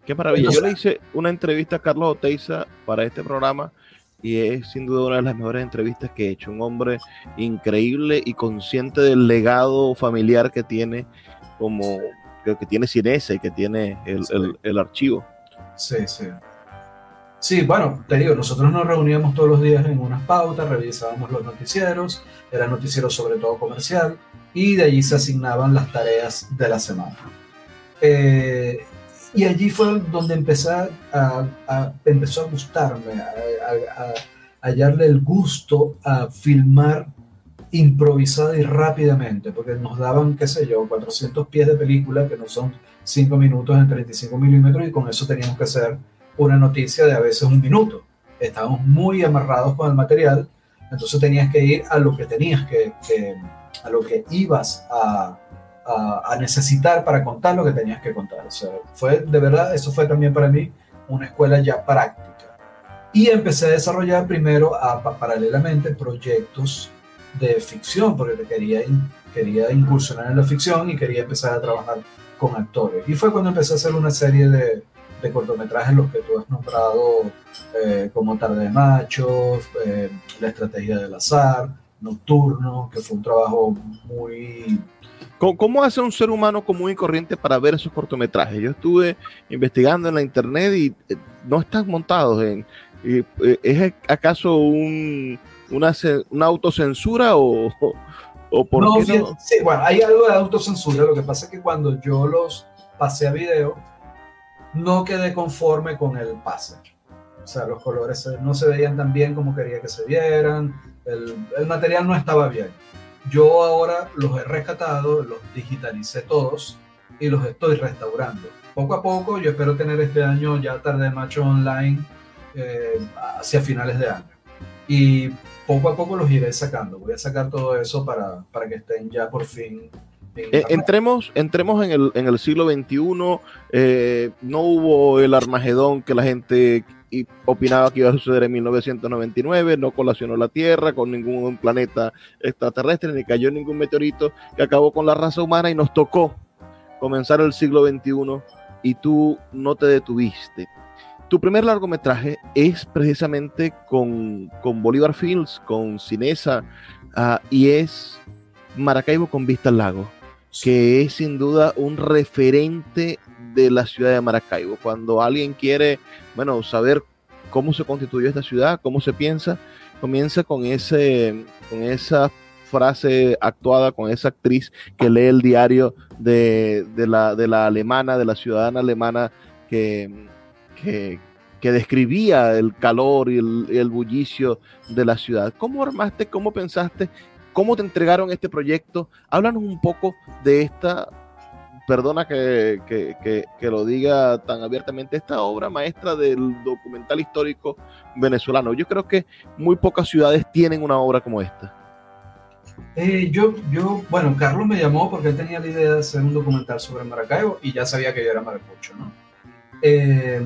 Qué maravilla. Yo le hice una entrevista a Carlos Oteiza para este programa y es sin duda una de las mejores entrevistas que he hecho. Un hombre increíble y consciente del legado familiar que tiene como que, tiene Cinesa y que tiene el, el, archivo. Sí, sí. Sí, bueno, te digo, nosotros nos reuníamos todos los días en unas pautas, revisábamos los noticieros, era noticiero sobre todo comercial, y de allí se asignaban las tareas de la semana. Eh, y allí fue donde empecé a, empezó a gustarme, a, hallarle el gusto a filmar improvisada y rápidamente, porque nos daban, qué sé yo, 400 pies de película, que no son 5 minutos en 35 milímetros, y con eso teníamos que hacer una noticia de a veces un minuto. Estábamos muy amarrados con el material, entonces tenías que ir a lo que tenías que, a lo que ibas a, a, necesitar para contar lo que tenías que contar. O sea, fue de verdad, eso fue también para mí una escuela ya práctica. Y empecé a desarrollar primero, a, paralelamente, proyectos de ficción, porque quería, quería incursionar en la ficción y quería empezar a trabajar con actores. Y fue cuando empecé a hacer una serie de, de cortometrajes, los que tú has nombrado eh, como Tarde de Machos, eh, La Estrategia del Azar, Nocturno, que fue un trabajo muy ¿Cómo, hace un ser humano común y corriente para ver esos cortometrajes? Yo estuve investigando en la internet y eh, no están montados en... Eh, ¿Es acaso un, una, una autocensura o, o por no, qué no? Sí, bueno, hay algo de autocensura. Lo que pasa es que cuando yo los pasé a video, no quedé conforme con el pase. O sea, los colores no se veían tan bien como quería que se vieran, el, el material no estaba bien. Yo ahora los he rescatado, los digitalicé todos y los estoy restaurando. Poco a poco, yo espero tener este año ya tarde macho online eh, hacia finales de año. Y poco a poco los iré sacando. Voy a sacar todo eso para, para que estén ya por fin eh, entremos, entremos en el, en el siglo XXI. Eh, no hubo el Armagedón que la gente opinaba que iba a suceder en 1999. No colacionó la Tierra con ningún planeta extraterrestre, ni cayó ningún meteorito que acabó con la raza humana y nos tocó comenzar el siglo XXI y tú no te detuviste. Tu primer largometraje es precisamente con, con Bolívar Fields, con Cinesa, ah, y es Maracaibo con vista al lago que es sin duda un referente de la ciudad de Maracaibo. Cuando alguien quiere, bueno, saber cómo se constituyó esta ciudad, cómo se piensa, comienza con ese, con esa frase actuada con esa actriz que lee el diario de, la, de la alemana, de la ciudadana alemana que, que, describía el calor y el, el, bullicio de la ciudad. ¿Cómo armaste, cómo pensaste ¿Cómo te entregaron este proyecto? Háblanos un poco de esta, perdona que, lo diga tan abiertamente, esta obra maestra del documental histórico venezolano. Yo creo que muy pocas ciudades tienen una obra como esta. Eh, yo, yo, bueno, Carlos me llamó porque él tenía la idea de hacer un documental sobre Maracaibo y ya sabía que yo era maracucho, ¿no? Eh,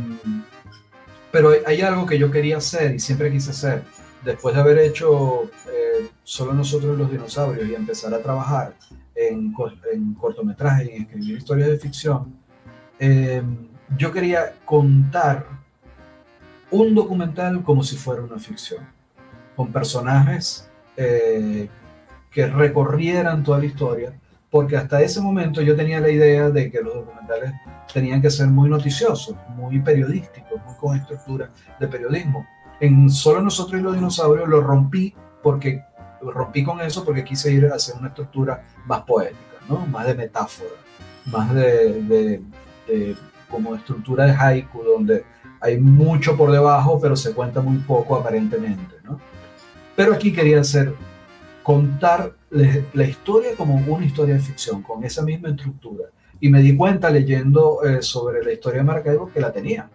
pero hay algo que yo quería hacer y siempre quise hacer después de haber hecho eh, solo nosotros los dinosaurios y empezar a trabajar en, en cortometrajes y escribir historias de ficción, eh, yo quería contar un documental como si fuera una ficción, con personajes eh, que recorrieran toda la historia, porque hasta ese momento yo tenía la idea de que los documentales tenían que ser muy noticiosos, muy periodísticos, muy con estructura de periodismo. En Solo nosotros y los dinosaurios lo rompí porque rompí con eso porque quise ir a hacer una estructura más poética, ¿no? más de metáfora, más de, de, como estructura de haiku, donde hay mucho por debajo, pero se cuenta muy poco aparentemente. ¿no? Pero aquí quería hacer, contar la historia como una historia de ficción, con esa misma estructura. Y me di cuenta leyendo eh, sobre la historia de Maracaibo que la tenía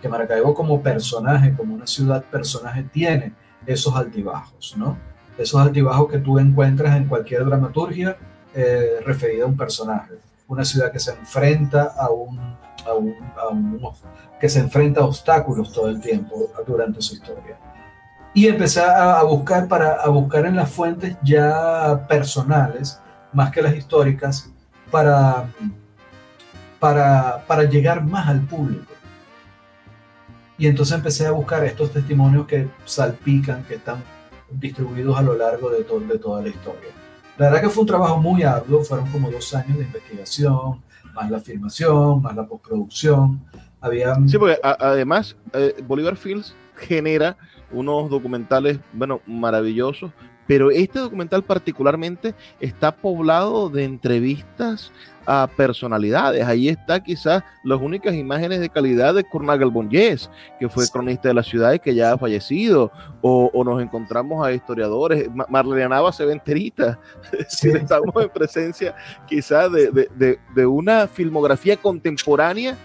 que Maracaibo como personaje, como una ciudad personaje, tiene esos altibajos, ¿no? Esos altibajos que tú encuentras en cualquier dramaturgia eh, referida a un personaje. una ciudad que se enfrenta a un, a que se enfrenta a obstáculos todo el tiempo durante su historia. Y empecé a, buscar, para, a buscar en las fuentes ya personales, más que las históricas, para, para, para llegar más al público. Y entonces empecé a buscar estos testimonios que salpican, que están distribuidos a lo largo de, de toda la historia. La verdad que fue un trabajo muy arduo, fueron como dos años de investigación, más la filmación, más la postproducción. Había... Sí, porque además eh, Bolívar Fields genera unos documentales, bueno, maravillosos, pero este documental particularmente está poblado de entrevistas a personalidades. Ahí está quizás las únicas imágenes de calidad de Cornagal Bonjes, que fue cronista de la ciudad y que ya ha fallecido, o, nos encontramos a historiadores, Marlene Nava se ve enterita, estamos en presencia quizás de, de una filmografía contemporánea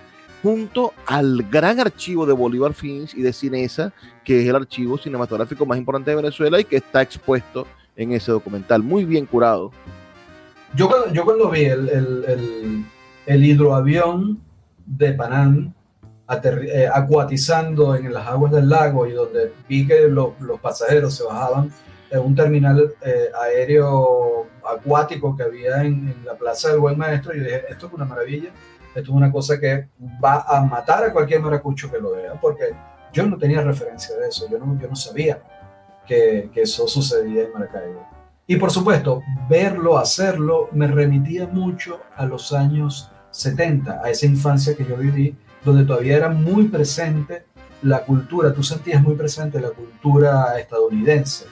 junto al gran archivo de Bolívar Films y de Cinesa, que es el archivo cinematográfico más importante de Venezuela y que está expuesto en ese documental, muy bien curado. Yo cuando, yo cuando vi el, el, el, hidroavión de Panam eh, acuatizando en las aguas del lago y donde vi que los pasajeros se bajaban en un terminal eh, aéreo acuático que había en, en, la Plaza del Buen Maestro, y dije, esto es una maravilla, esto es una cosa que va a matar a cualquier maracucho que lo vea, porque yo no tenía referencia de eso, yo no, yo no sabía que, que eso sucedía en Maracaibo. Y por supuesto, verlo, hacerlo, me remitía mucho a los años 70, a esa infancia que yo viví, donde todavía era muy presente la cultura, tú sentías muy presente la cultura estadounidense.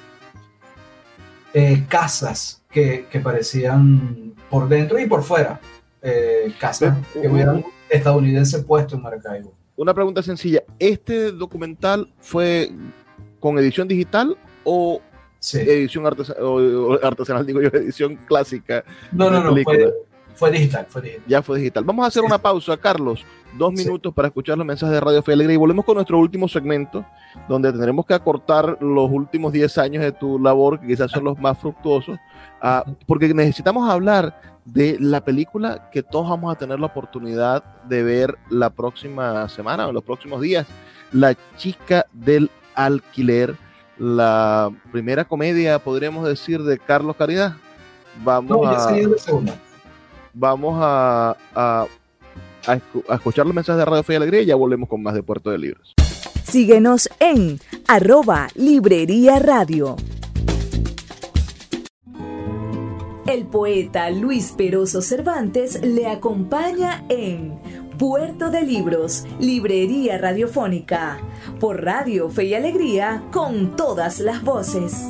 Eh, casas que, que, parecían por dentro y por fuera, eh, casas que hubieran estadounidense puesto en Maracaibo. Una pregunta sencilla, ¿este documental fue con edición digital o edición artesanal, digo yo, edición clásica. No, no, no, fue, digital, fue digital. Ya fue digital. Vamos a hacer una pausa, Carlos, dos minutos para escuchar los mensajes de Radio Fe Alegre y volvemos con nuestro último segmento, donde tendremos que acortar los últimos 10 años de tu labor, que quizás son los más fructuosos, ah, porque necesitamos hablar de la película que todos vamos a tener la oportunidad de ver la próxima semana o los próximos días, La chica del alquiler la primera comedia, podríamos decir, de Carlos Caridad. Vamos a, vamos a, escuchar los mensajes de Radio Fe y Alegría y ya volvemos con más de Puerto de Libros. Síguenos en arroba Librería Radio. El poeta Luis Peroso Cervantes le acompaña en Puerto de Libros, Librería Radiofónica, por Radio Fe y Alegría, con todas las voces.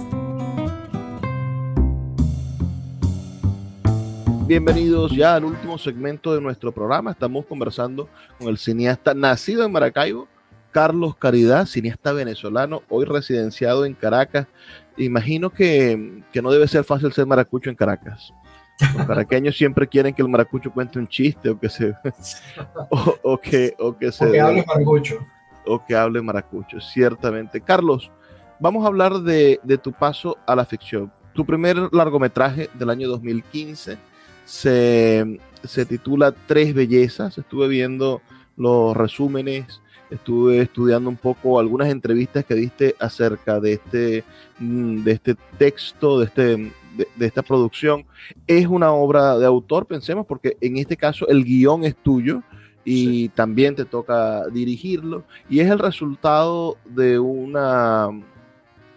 Bienvenidos ya al último segmento de nuestro programa. Estamos conversando con el cineasta nacido en Maracaibo, Carlos Caridad, cineasta venezolano, hoy residenciado en Caracas. Imagino que, que no debe ser fácil ser maracucho en Caracas. Los caraqueños siempre quieren que el maracucho cuente un chiste o que se. o, que, o que se. O que hable maracucho. O que hable maracucho, ciertamente. Carlos, vamos a hablar de, de tu paso a la ficción. Tu primer largometraje del año 2015 se, se titula Tres Bellezas. Estuve viendo los resúmenes estuve estudiando un poco algunas entrevistas que diste acerca de este, mm, de este texto, de este, de, esta producción. Es una obra de autor, pensemos, porque en este caso el guion es tuyo y también te toca dirigirlo. Y es el resultado de una,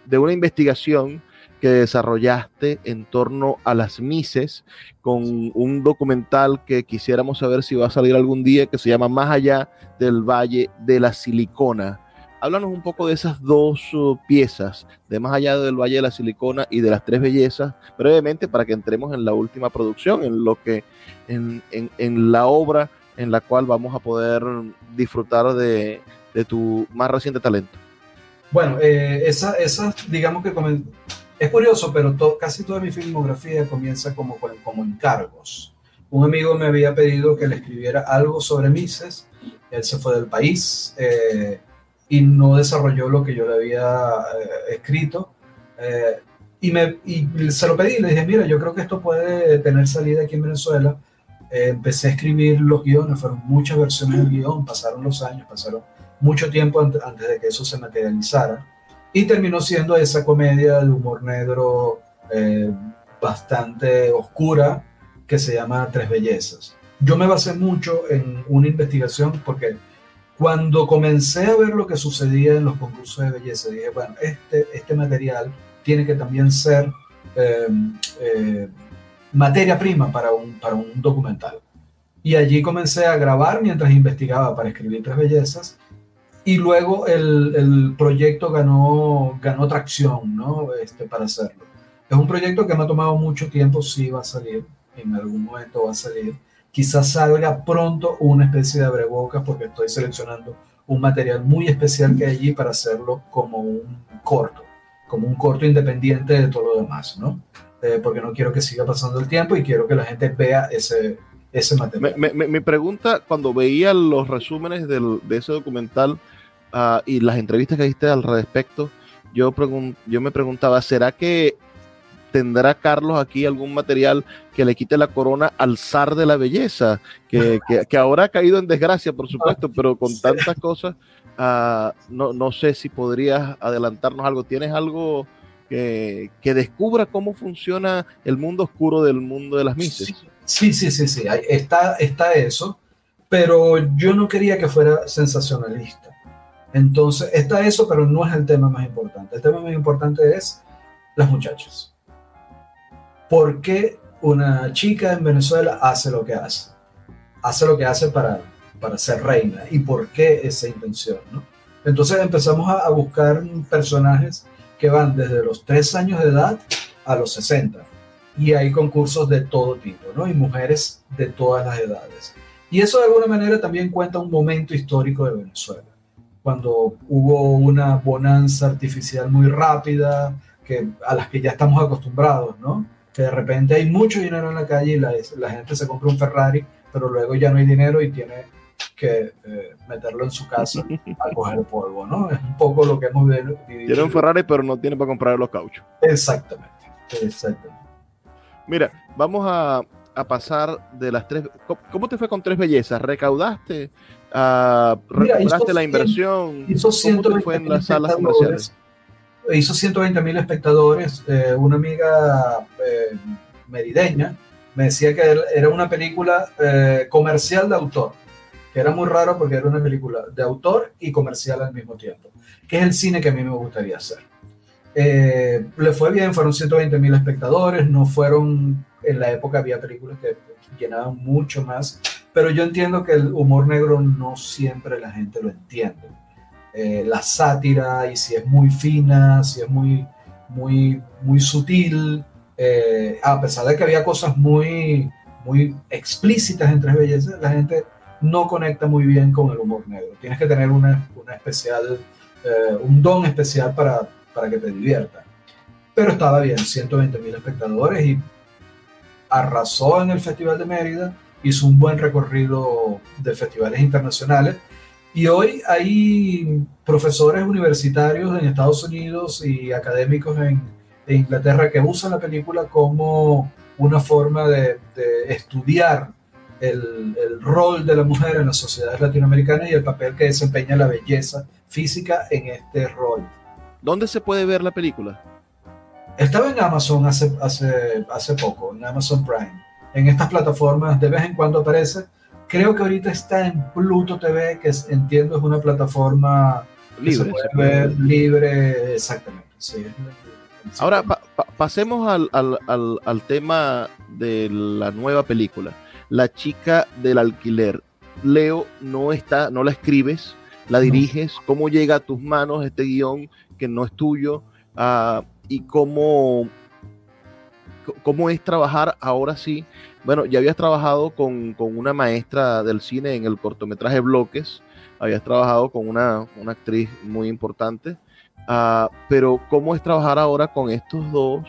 de una investigación que desarrollaste en torno a las Mises con un documental que quisiéramos saber si va a salir algún día que se llama Más allá del Valle de la Silicona háblanos un poco de esas dos uh, piezas, de más allá del Valle de la Silicona y de las Tres Bellezas, brevemente para que entremos en la última producción, en lo que, en, la obra en la cual vamos a poder disfrutar de, tu más reciente talento. Bueno, eh, esa, esa, digamos que es curioso, pero casi toda mi filmografía comienza como, como encargos. Un amigo me había pedido que le escribiera algo sobre Mises, él se fue del país, eh, y no desarrolló lo que yo le había eh, escrito. Eh, y, y se lo pedí, le dije, mira, yo creo que esto puede tener salida aquí en Venezuela empecé a escribir los guiones, fueron muchas versiones del guion, pasaron los años, pasaron mucho tiempo antes, de que eso se materializara, y terminó siendo esa comedia de humor negro eh, bastante oscura que se llama Tres Bellezas. Yo me basé mucho en una investigación porque cuando comencé a ver lo que sucedía en los concursos de belleza, dije, bueno, este, este material tiene que también ser em, eh, materia prima para un, para un documental. Y allí comencé a grabar mientras investigaba para escribir Tres Bellezas. Y luego el, el proyecto ganó, ganó tracción ¿no? este, para hacerlo. Es un proyecto que me ha tomado mucho tiempo, sí va a salir, en algún momento va a salir quizás salga pronto una especie de abrebocas porque estoy seleccionando un material muy especial que hay allí para hacerlo como un corto, como un corto independiente de todo lo demás, ¿no? Eh, porque no quiero que siga pasando el tiempo y quiero que la gente vea ese, ese material. Mi pregunta, cuando veía los resúmenes del, de ese documental uh, y las entrevistas que hiciste al respecto, yo, yo me preguntaba, ¿será que ¿tendrá Carlos aquí algún material que le quite la corona al zar de la belleza? Que, que, ahora ha caído en desgracia, por supuesto, pero con tantas cosas, uh, no, no sé si podrías adelantarnos algo. ¿Tienes algo que, que, descubra cómo funciona el mundo oscuro del mundo de las mises? Sí, sí, sí, sí, Está, está eso, pero yo no quería que fuera sensacionalista. Entonces, está eso, pero no es el tema más importante. El tema más importante es las muchachas. ¿por qué una chica en Venezuela hace lo que hace? Hace lo que hace para, para ser reina. ¿Y por qué esa intención? Entonces empezamos a, buscar personajes que van desde los 3 años de edad a los 60. Y hay concursos de todo tipo, ¿no? Y mujeres de todas las edades. Y eso de alguna manera también cuenta un momento histórico de Venezuela, cuando hubo una bonanza artificial muy rápida, que, a las que ya estamos acostumbrados, ¿no? que de repente hay mucho dinero en la calle y la, la gente se compra un Ferrari, pero luego ya no hay dinero y tiene que eh, meterlo en su casa a coger polvo, ¿no? Es un poco lo que hemos vivido. Tiene un Ferrari, pero no tiene para comprar los cauchos. Exactamente, exactamente. Mira, vamos a, a pasar de las tres. ¿Cómo te fue con tres bellezas? ¿Recaudaste? Uh, ¿Recuperaste la inversión? Hizo ¿Cómo te fue en las salas comerciales? hizo 120 mil espectadores. Eh, una amiga eh, merideña me decía que era una película eh, comercial de autor, que era muy raro porque era una película de autor y comercial al mismo tiempo, que es el cine que a mí me gustaría hacer. le fue bien, fueron 120 mil espectadores, no fueron, en la época había películas que llenaban mucho más, pero yo entiendo que el humor negro no siempre la gente lo entiende. Eh, la sátira y si es muy fina, si es muy, muy, muy sutil, eh, a pesar de que había cosas muy, muy explícitas entre bellezas, la gente no conecta muy bien con el humor negro. Tienes que tener una, una especial, eh, un don especial para, para que te divierta. Pero estaba bien, 120 mil espectadores y arrasó en el Festival de Mérida, hizo un buen recorrido de festivales internacionales y hoy hay profesores universitarios en Estados Unidos y académicos en, Inglaterra que usan la película como una forma de, estudiar el, rol de la mujer en las sociedades latinoamericanas y el papel que desempeña la belleza física en este rol. ¿Dónde se puede ver la película? Estaba en Amazon hace, hace, hace poco, en Amazon Prime. En estas plataformas de vez en cuando aparece Creo que ahorita está en Pluto TV, que entiendo es una plataforma libre, libre, exactamente. Ahora pasemos al, al, al, tema de la nueva película, La chica del alquiler. Leo, no está, no la escribes, la diriges. ¿Cómo llega a tus manos este guion que no es tuyo? Uh, y cómo, cómo es trabajar ahora sí bueno, ya habías trabajado con, una maestra del cine en el cortometraje Bloques, habías trabajado con una, actriz muy importante, uh, pero ¿cómo es trabajar ahora con estos dos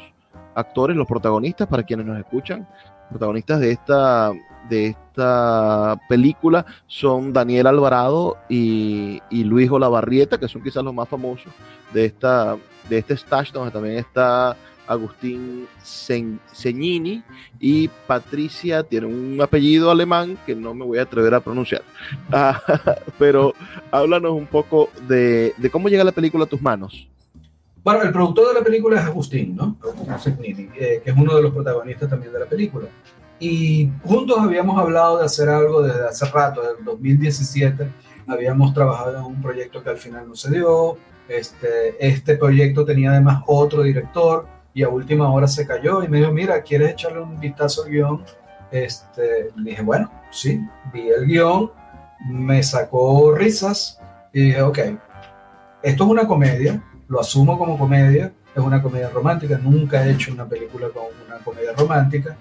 actores, los protagonistas, para quienes nos escuchan? Protagonistas de esta, de esta película son Daniel Alvarado y, y Luis Olavarrieta, que son quizás los más famosos de, esta, de este stage, donde también está Agustín Segnini y Patricia tiene un apellido alemán que no me voy a atrever a pronunciar. Ah, pero háblanos un poco de, cómo llega la película a tus manos. Bueno, el productor de la película es Agustín, ¿no? Segnini, eh, que es uno de los protagonistas también de la película. Y juntos habíamos hablado de hacer algo desde hace rato, desde el 2017. Habíamos trabajado en un proyecto que al final no se dio. Este, este proyecto tenía además otro director y a última hora se cayó y me dijo, mira, ¿quieres echarle un vistazo al guion? Este, le dije, bueno, sí, vi el guion, me sacó risas y dije, ok, esto es una comedia, lo asumo como comedia, es una comedia romántica, nunca he hecho una película con una comedia romántica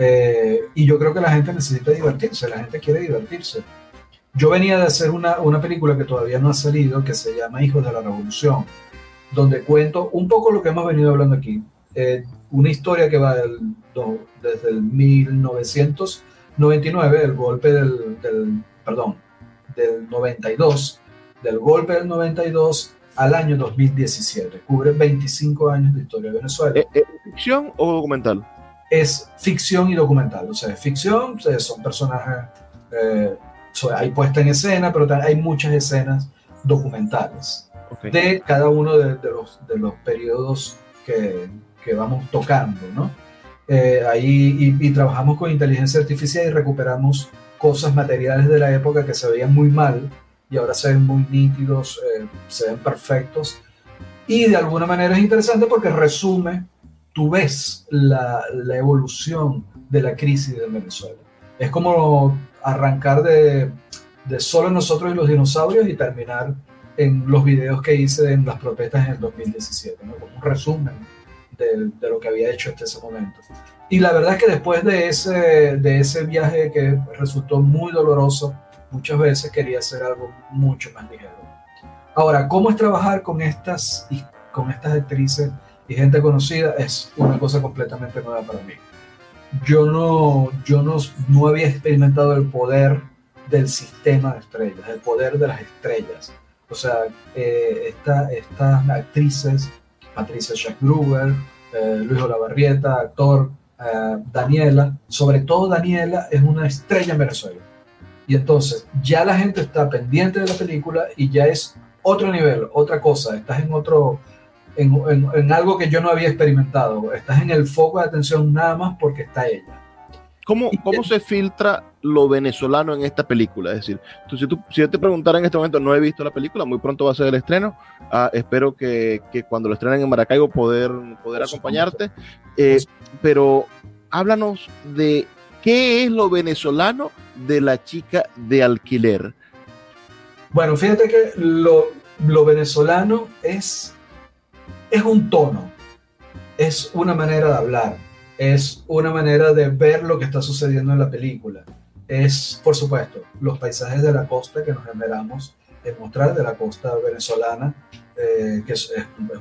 eh, y yo creo que la gente necesita divertirse, la gente quiere divertirse. Yo venía de hacer una, una película que todavía no ha salido, que se llama Hijos de la Revolución, donde cuento un poco lo que hemos venido hablando aquí, eh, una historia que va desde el 1999, el golpe del, perdón, del 92, del golpe del 92 al año 2017. Cubre 25 años de historia de Venezuela. ¿Es, ficción o documental? Es ficción y documental. O sea, es ficción, son personajes, eh, hay puesta en escena, pero hay muchas escenas documentales de cada uno de, los, de los periodos que, que vamos tocando, ¿no? Eh, ahí y, trabajamos con inteligencia artificial y recuperamos cosas materiales de la época que se veían muy mal y ahora se ven muy nítidos, eh, se ven perfectos. Y de alguna manera es interesante porque resume, tú ves la, la evolución de la crisis de Venezuela. Es como arrancar de, de solo nosotros y los dinosaurios y terminar en los videos que hice en las protestas en el 2017, ¿no? como un resumen de, lo que había hecho hasta ese momento. Y la verdad es que después de ese, de ese viaje que resultó muy doloroso, muchas veces quería hacer algo mucho más ligero. Ahora, ¿cómo es trabajar con estas, con estas actrices y gente conocida? Es una cosa completamente nueva para mí. Yo no, yo no, no había experimentado el poder del sistema de estrellas, el poder de las estrellas. O sea, eh, estas actrices Patricia Schack-Gruber, eh, Luis Olavarrieta, actor, eh, Daniela, sobre todo Daniela es una estrella en Venezuela. Y entonces ya la gente está pendiente de la película y ya es otro nivel, otra cosa, estás en otro, en, en algo que yo no había experimentado, estás en el foco de atención nada más porque está ella. ¿Cómo, cómo se filtra lo venezolano en esta película? Es decir, si, tú, si yo te preguntara en este momento, no he visto la película, muy pronto va a ser el estreno, ah, espero que, que, cuando lo estrenen en Maracaibo poder, poder acompañarte, eh, pero háblanos de qué es lo venezolano de la chica de alquiler. Bueno, fíjate que lo, lo venezolano es, es un tono, es una manera de hablar es una manera de ver lo que está sucediendo en la película. Es, por supuesto, los paisajes de la costa que nos generamos en mostrar de la costa venezolana, eh, que es,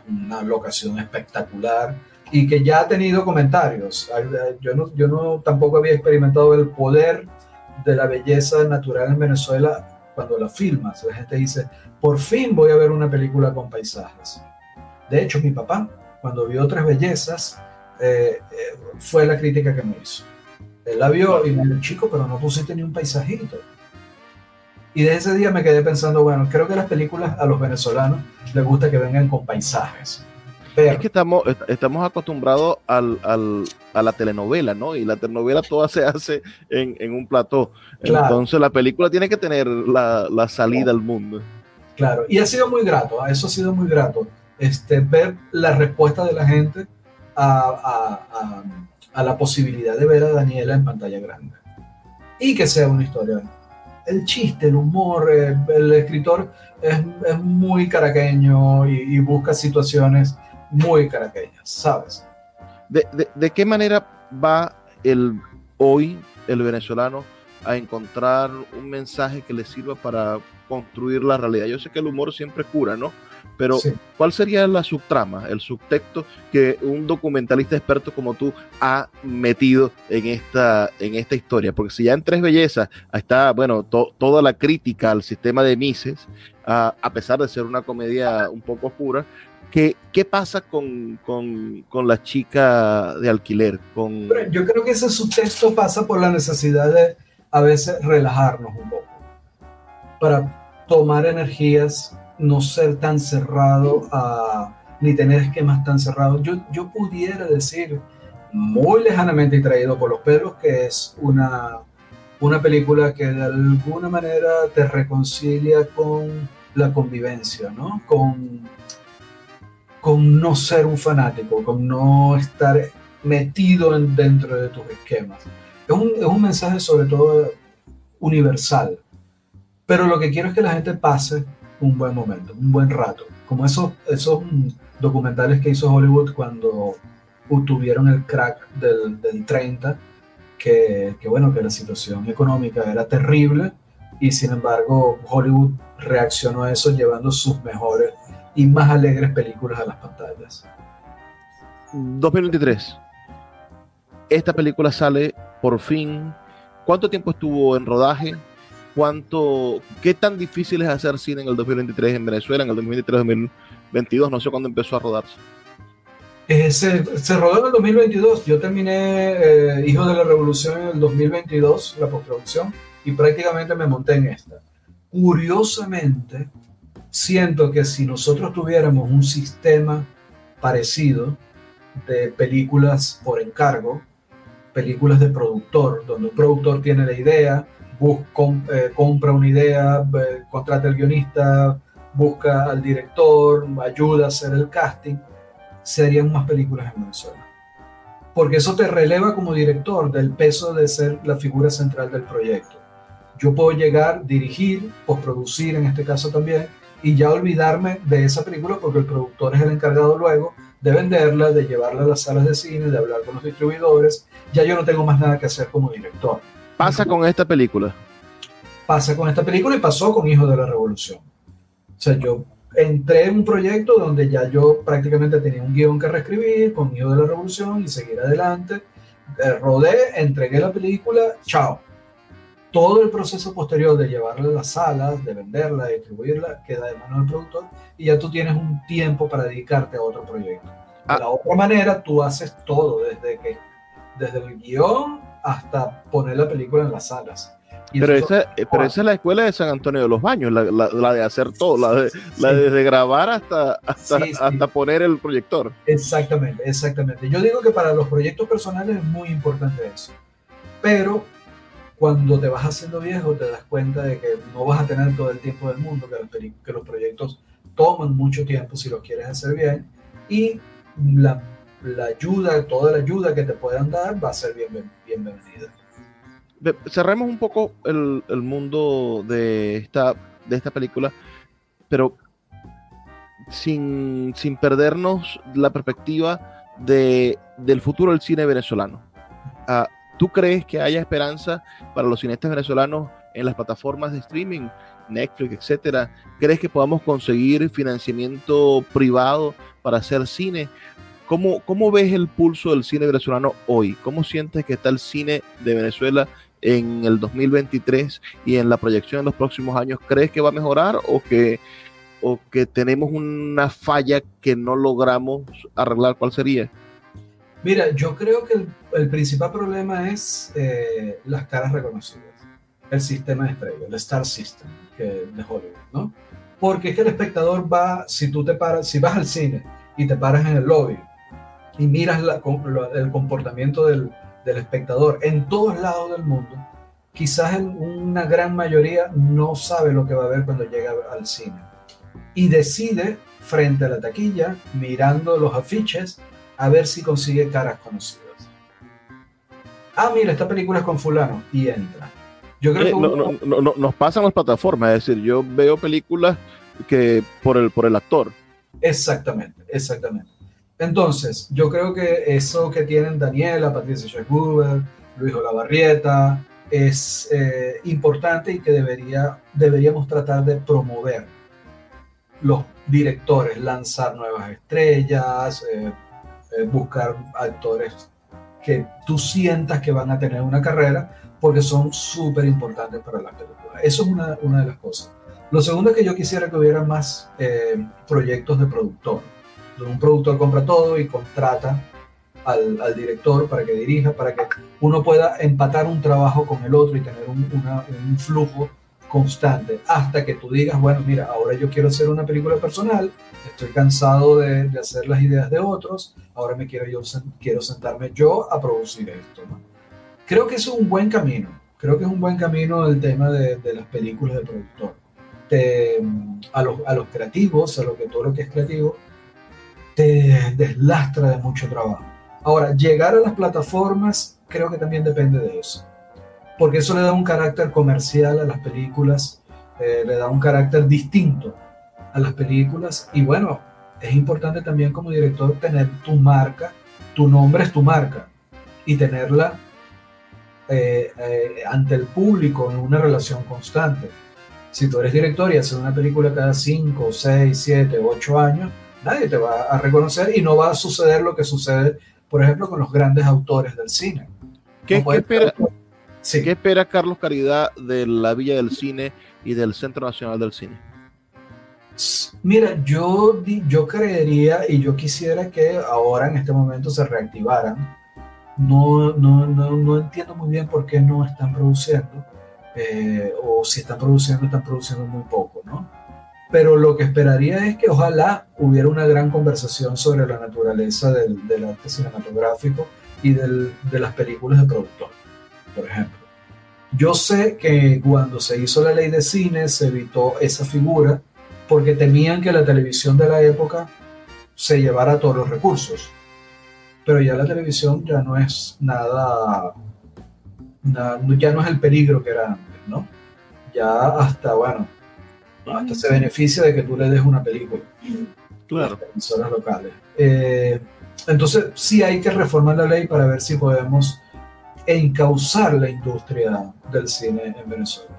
una locación espectacular y que ya ha tenido comentarios. Yo, no, yo no tampoco había experimentado el poder de la belleza natural en Venezuela cuando la filmas. La gente dice, por fin voy a ver una película con paisajes. De hecho, mi papá, cuando vio otras bellezas, eh, eh, fue la crítica que me hizo. Él la vio y me dijo, chico, pero no pusiste ni un paisajito. Y desde ese día me quedé pensando, bueno, creo que las películas a los venezolanos les gusta que vengan con paisajes. es que estamos, estamos acostumbrados al, al, a la telenovela, ¿no? Y la telenovela toda se hace en, en un plató. Entonces la película tiene que tener la, la salida al mundo. Claro, y ha sido muy grato, eso ha sido muy grato, este, ver la respuesta de la gente a, la posibilidad de ver a Daniela en pantalla grande. Y que sea una historia. El chiste, el humor, el, escritor es, muy caraqueño y, busca situaciones muy caraqueñas, ¿sabes? ¿De, qué manera va el hoy el venezolano a encontrar un mensaje que le sirva para construir la realidad? Yo sé que el humor siempre cura, ¿no? Pero, ¿cuál sería la subtrama, el subtexto que un documentalista experto como tú ha metido en esta, en esta historia? Porque si ya en Tres Bellezas está, bueno, toda la crítica al sistema de Mises, a pesar de ser una comedia un poco oscura, ¿Qué, qué pasa con, con, con, la chica de alquiler? Con... yo creo que ese subtexto pasa por la necesidad de a veces relajarnos un poco para tomar energías, no ser tan cerrado a, ni tener esquemas tan cerrados. Yo, yo pudiera decir muy lejanamente y traído por los pelos que es una, una película que de alguna manera te reconcilia con la convivencia, ¿no? Con, con no ser un fanático, con no estar metido en, dentro de tus esquemas. Es un, es un mensaje sobre todo universal, pero lo que quiero es que la gente pase un buen momento, un buen rato, como esos, esos documentales que hizo Hollywood cuando tuvieron el crack del, del 30, que, que, bueno, que la situación económica era terrible y sin embargo Hollywood reaccionó a eso llevando sus mejores y más alegres películas a las pantallas. 2023. Esta película sale por fin. ¿Cuánto tiempo estuvo en rodaje? ¿Cuánto, ¿Qué tan difícil es hacer cine en el 2023 en Venezuela, en el 2023-2022? No sé cuándo empezó a rodarse. Eh, se, se, rodó en el 2022. Yo terminé eh, Hijo de la Revolución en el 2022, la postproducción, y prácticamente me monté en esta. Curiosamente, siento que si nosotros tuviéramos un sistema parecido de películas por encargo, películas de productor, donde un productor tiene la idea, eh, compra una idea, contrata al guionista, busca al director, ayuda a hacer el casting, serían más películas en Venezuela. Porque eso te releva como director del peso de ser la figura central del proyecto. Yo puedo llegar, dirigir, postproducir en este caso también, y ya olvidarme de esa película porque el productor es el encargado luego de venderla, de llevarla a las salas de cine, de hablar con los distribuidores. Ya yo no tengo más nada que hacer como director. Pasa con esta película. Pasa con esta película y pasó con Hijo de la Revolución. O sea, yo entré en un proyecto donde ya yo prácticamente tenía un guion que reescribir con Hijo de la Revolución y seguir adelante. Eh, rodé, entregué la película, chao todo el proceso posterior de llevarla a las salas, de venderla, de distribuirla, queda de mano del productor y ya tú tienes un tiempo para dedicarte a otro proyecto. De ah. la otra manera, tú haces todo, desde, que, desde el guion hasta poner la película en las salas. pero, esa, eh, pero esa es la escuela de San Antonio de los Baños, la, la, de hacer todo, la de, la de grabar hasta, hasta, hasta, poner el proyector. Exactamente, exactamente. Yo digo que para los proyectos personales es muy importante eso. Pero cuando te vas haciendo viejo te das cuenta de que no vas a tener todo el tiempo del mundo, que, que los proyectos toman mucho tiempo si los quieres hacer bien y la, la, ayuda, toda la ayuda que te puedan dar va a ser bien, bienvenida. Cerremos un poco el, el, mundo de esta, de esta película, pero sin, sin perdernos la perspectiva de, del futuro del cine venezolano. Uh, ¿Tú crees que haya esperanza para los cineastas venezolanos en las plataformas de streaming, Netflix, etcétera? ¿Crees que podamos conseguir financiamiento privado para hacer cine? ¿Cómo, ¿Cómo ves el pulso del cine venezolano hoy? ¿Cómo sientes que está el cine de Venezuela en el 2023 y en la proyección en los próximos años? ¿Crees que va a mejorar o que, o que tenemos una falla que no logramos arreglar? ¿Cuál sería? Mira, yo creo que el, principal problema es eh, las caras reconocidas, el sistema de estrella, el Star System de Hollywood, ¿no? Porque es que el espectador va, si tú te paras, si vas al cine y te paras en el lobby y miras el comportamiento del, del espectador en todos lados del mundo, quizás en una gran mayoría no sabe lo que va a ver cuando llega al cine y decide frente a la taquilla, mirando los afiches, a ver si consigue caras conocidas. Ah, mira, esta película es con fulano y entra. Yo creo eh, que no, no, nos pasan las plataformas, es decir, yo veo películas que por el, por el actor. Exactamente, exactamente. Entonces, yo creo que eso que tienen Daniela, Patricia Schweighuber, Luis Olavarrieta, es eh, importante y que debería, deberíamos tratar de promover los directores, lanzar nuevas estrellas, eh, eh, buscar actores que tú sientas que van a tener una carrera porque son súper importantes para la película. Eso es una, una, de las cosas. Lo segundo es que yo quisiera que hubiera más proyectos de productor. Donde un productor compra todo y contrata al, al, director para que dirija, para que uno pueda empatar un trabajo con el otro y tener un, un flujo constante hasta que tú digas, bueno, mira, ahora yo quiero hacer una película personal, estoy cansado de, de hacer las ideas de otros, ahora me quiero yo quiero sentarme yo a producir esto. Creo que es un buen camino, creo que es un buen camino el tema de, de las películas de productor. Te, a, los, a los creativos, a lo que todo lo que es creativo, te deslastra de mucho trabajo. Ahora, llegar a las plataformas creo que también depende de eso porque eso le da un carácter comercial a las películas, eh, le da un carácter distinto a las películas y bueno, es importante también como director tener tu marca, tu nombre es tu marca y tenerla eh, eh, ante el público en una relación constante. Si tú eres director y haces una película cada 5, 6, 7, 8 años, nadie te va a reconocer y no va a suceder lo que sucede, por ejemplo, con los grandes autores del cine. ¿Qué, no ¿qué espera? Sí. ¿Qué espera Carlos Caridad de la Villa del Cine y del Centro Nacional del Cine? Mira, yo, yo creería y yo quisiera que ahora en este momento se reactivaran. No, no, no, no entiendo muy bien por qué no están produciendo, eh, o si están produciendo, están produciendo muy poco, ¿no? Pero lo que esperaría es que ojalá hubiera una gran conversación sobre la naturaleza del, arte cinematográfico y de las películas de productor por ejemplo. Yo sé que cuando se hizo la ley de cine se evitó esa figura porque temían que la televisión de la época se llevara todos los recursos. Pero ya la televisión ya no es nada, nada ya no es el peligro que era antes, ¿no? Ya hasta, bueno, hasta se beneficia de que tú le des una película. Claro. A las emisoras locales. Eh, entonces, sí hay que reformar la ley para ver si podemos encauzar la industria del cine en Venezuela.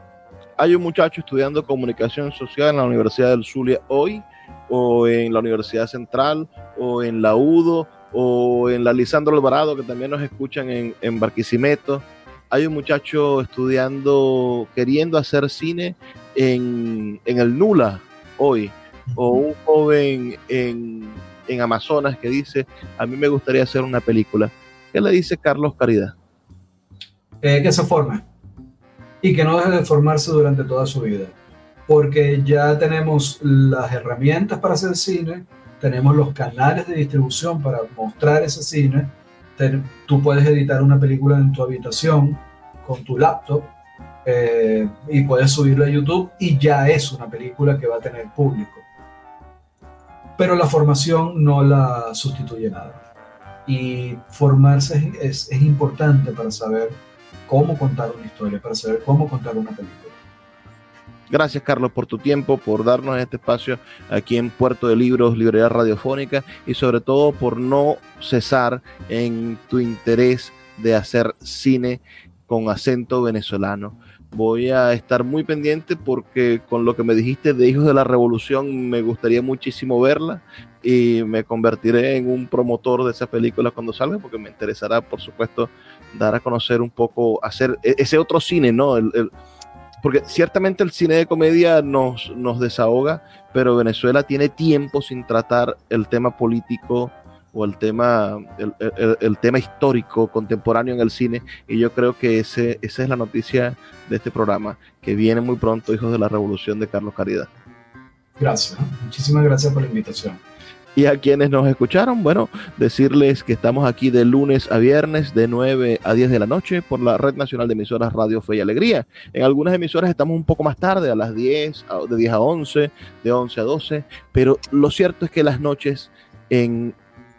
Hay un muchacho estudiando comunicación social en la Universidad del Zulia hoy, o en la Universidad Central, o en la UDO, o en la Lisandro Alvarado, que también nos escuchan en, en Barquisimeto. Hay un muchacho estudiando, queriendo hacer cine en, en el Nula hoy, o un joven en, en Amazonas que dice, a mí me gustaría hacer una película. ¿Qué le dice Carlos Caridad? eh, que se forme y que no deje de formarse durante toda su vida. Porque ya tenemos las herramientas para hacer cine, tenemos los canales de distribución para mostrar ese cine. Te, tú puedes editar una película en tu habitación con tu laptop eh, y puedes subirlo a YouTube y ya es una película que va a tener público. Pero la formación no la sustituye nada. Y formarse es, es importante para saber cómo contar una historia, para saber cómo contar una película. Gracias, Carlos, por tu tiempo, por darnos este espacio aquí en Puerto de Libros, Librería Radiofónica y sobre todo por no cesar en tu interés de hacer cine con acento venezolano. Voy a estar muy pendiente porque con lo que me dijiste de Hijos de la Revolución me gustaría muchísimo verla y me convertiré en un promotor de esa película cuando salga porque me interesará, por supuesto, dar a conocer un poco, hacer e-, ese otro cine, ¿no? El, porque ciertamente el cine de comedia nos, nos desahoga, pero Venezuela tiene tiempo sin tratar el tema político o el tema, el, el, el, tema histórico contemporáneo en el cine. Y yo creo que ese, esa es la noticia de este programa, que viene muy pronto, Hijos de la Revolución de Carlos Caridad. Gracias, muchísimas gracias por la invitación. Y a quienes nos escucharon, bueno, decirles que estamos aquí de lunes a viernes de 9 a 10 de la noche por la Red Nacional de Emisoras Radio Fe y Alegría. En algunas emisoras estamos un poco más tarde, a las 10, de 10 a 11, de 11 a 12, pero lo cierto es que las noches en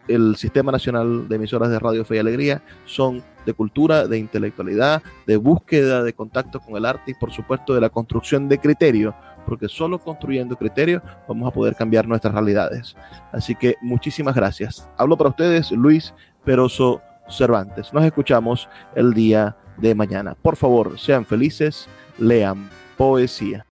el Sistema Nacional de Emisoras de Radio Fe y Alegría son de cultura, de intelectualidad, de búsqueda de contacto con el arte y por supuesto de la construcción de criterio porque solo construyendo criterios vamos a poder cambiar nuestras realidades. Así que muchísimas gracias. Hablo para ustedes, Luis Peroso Cervantes. Nos escuchamos el día de mañana. Por favor, sean felices, lean poesía.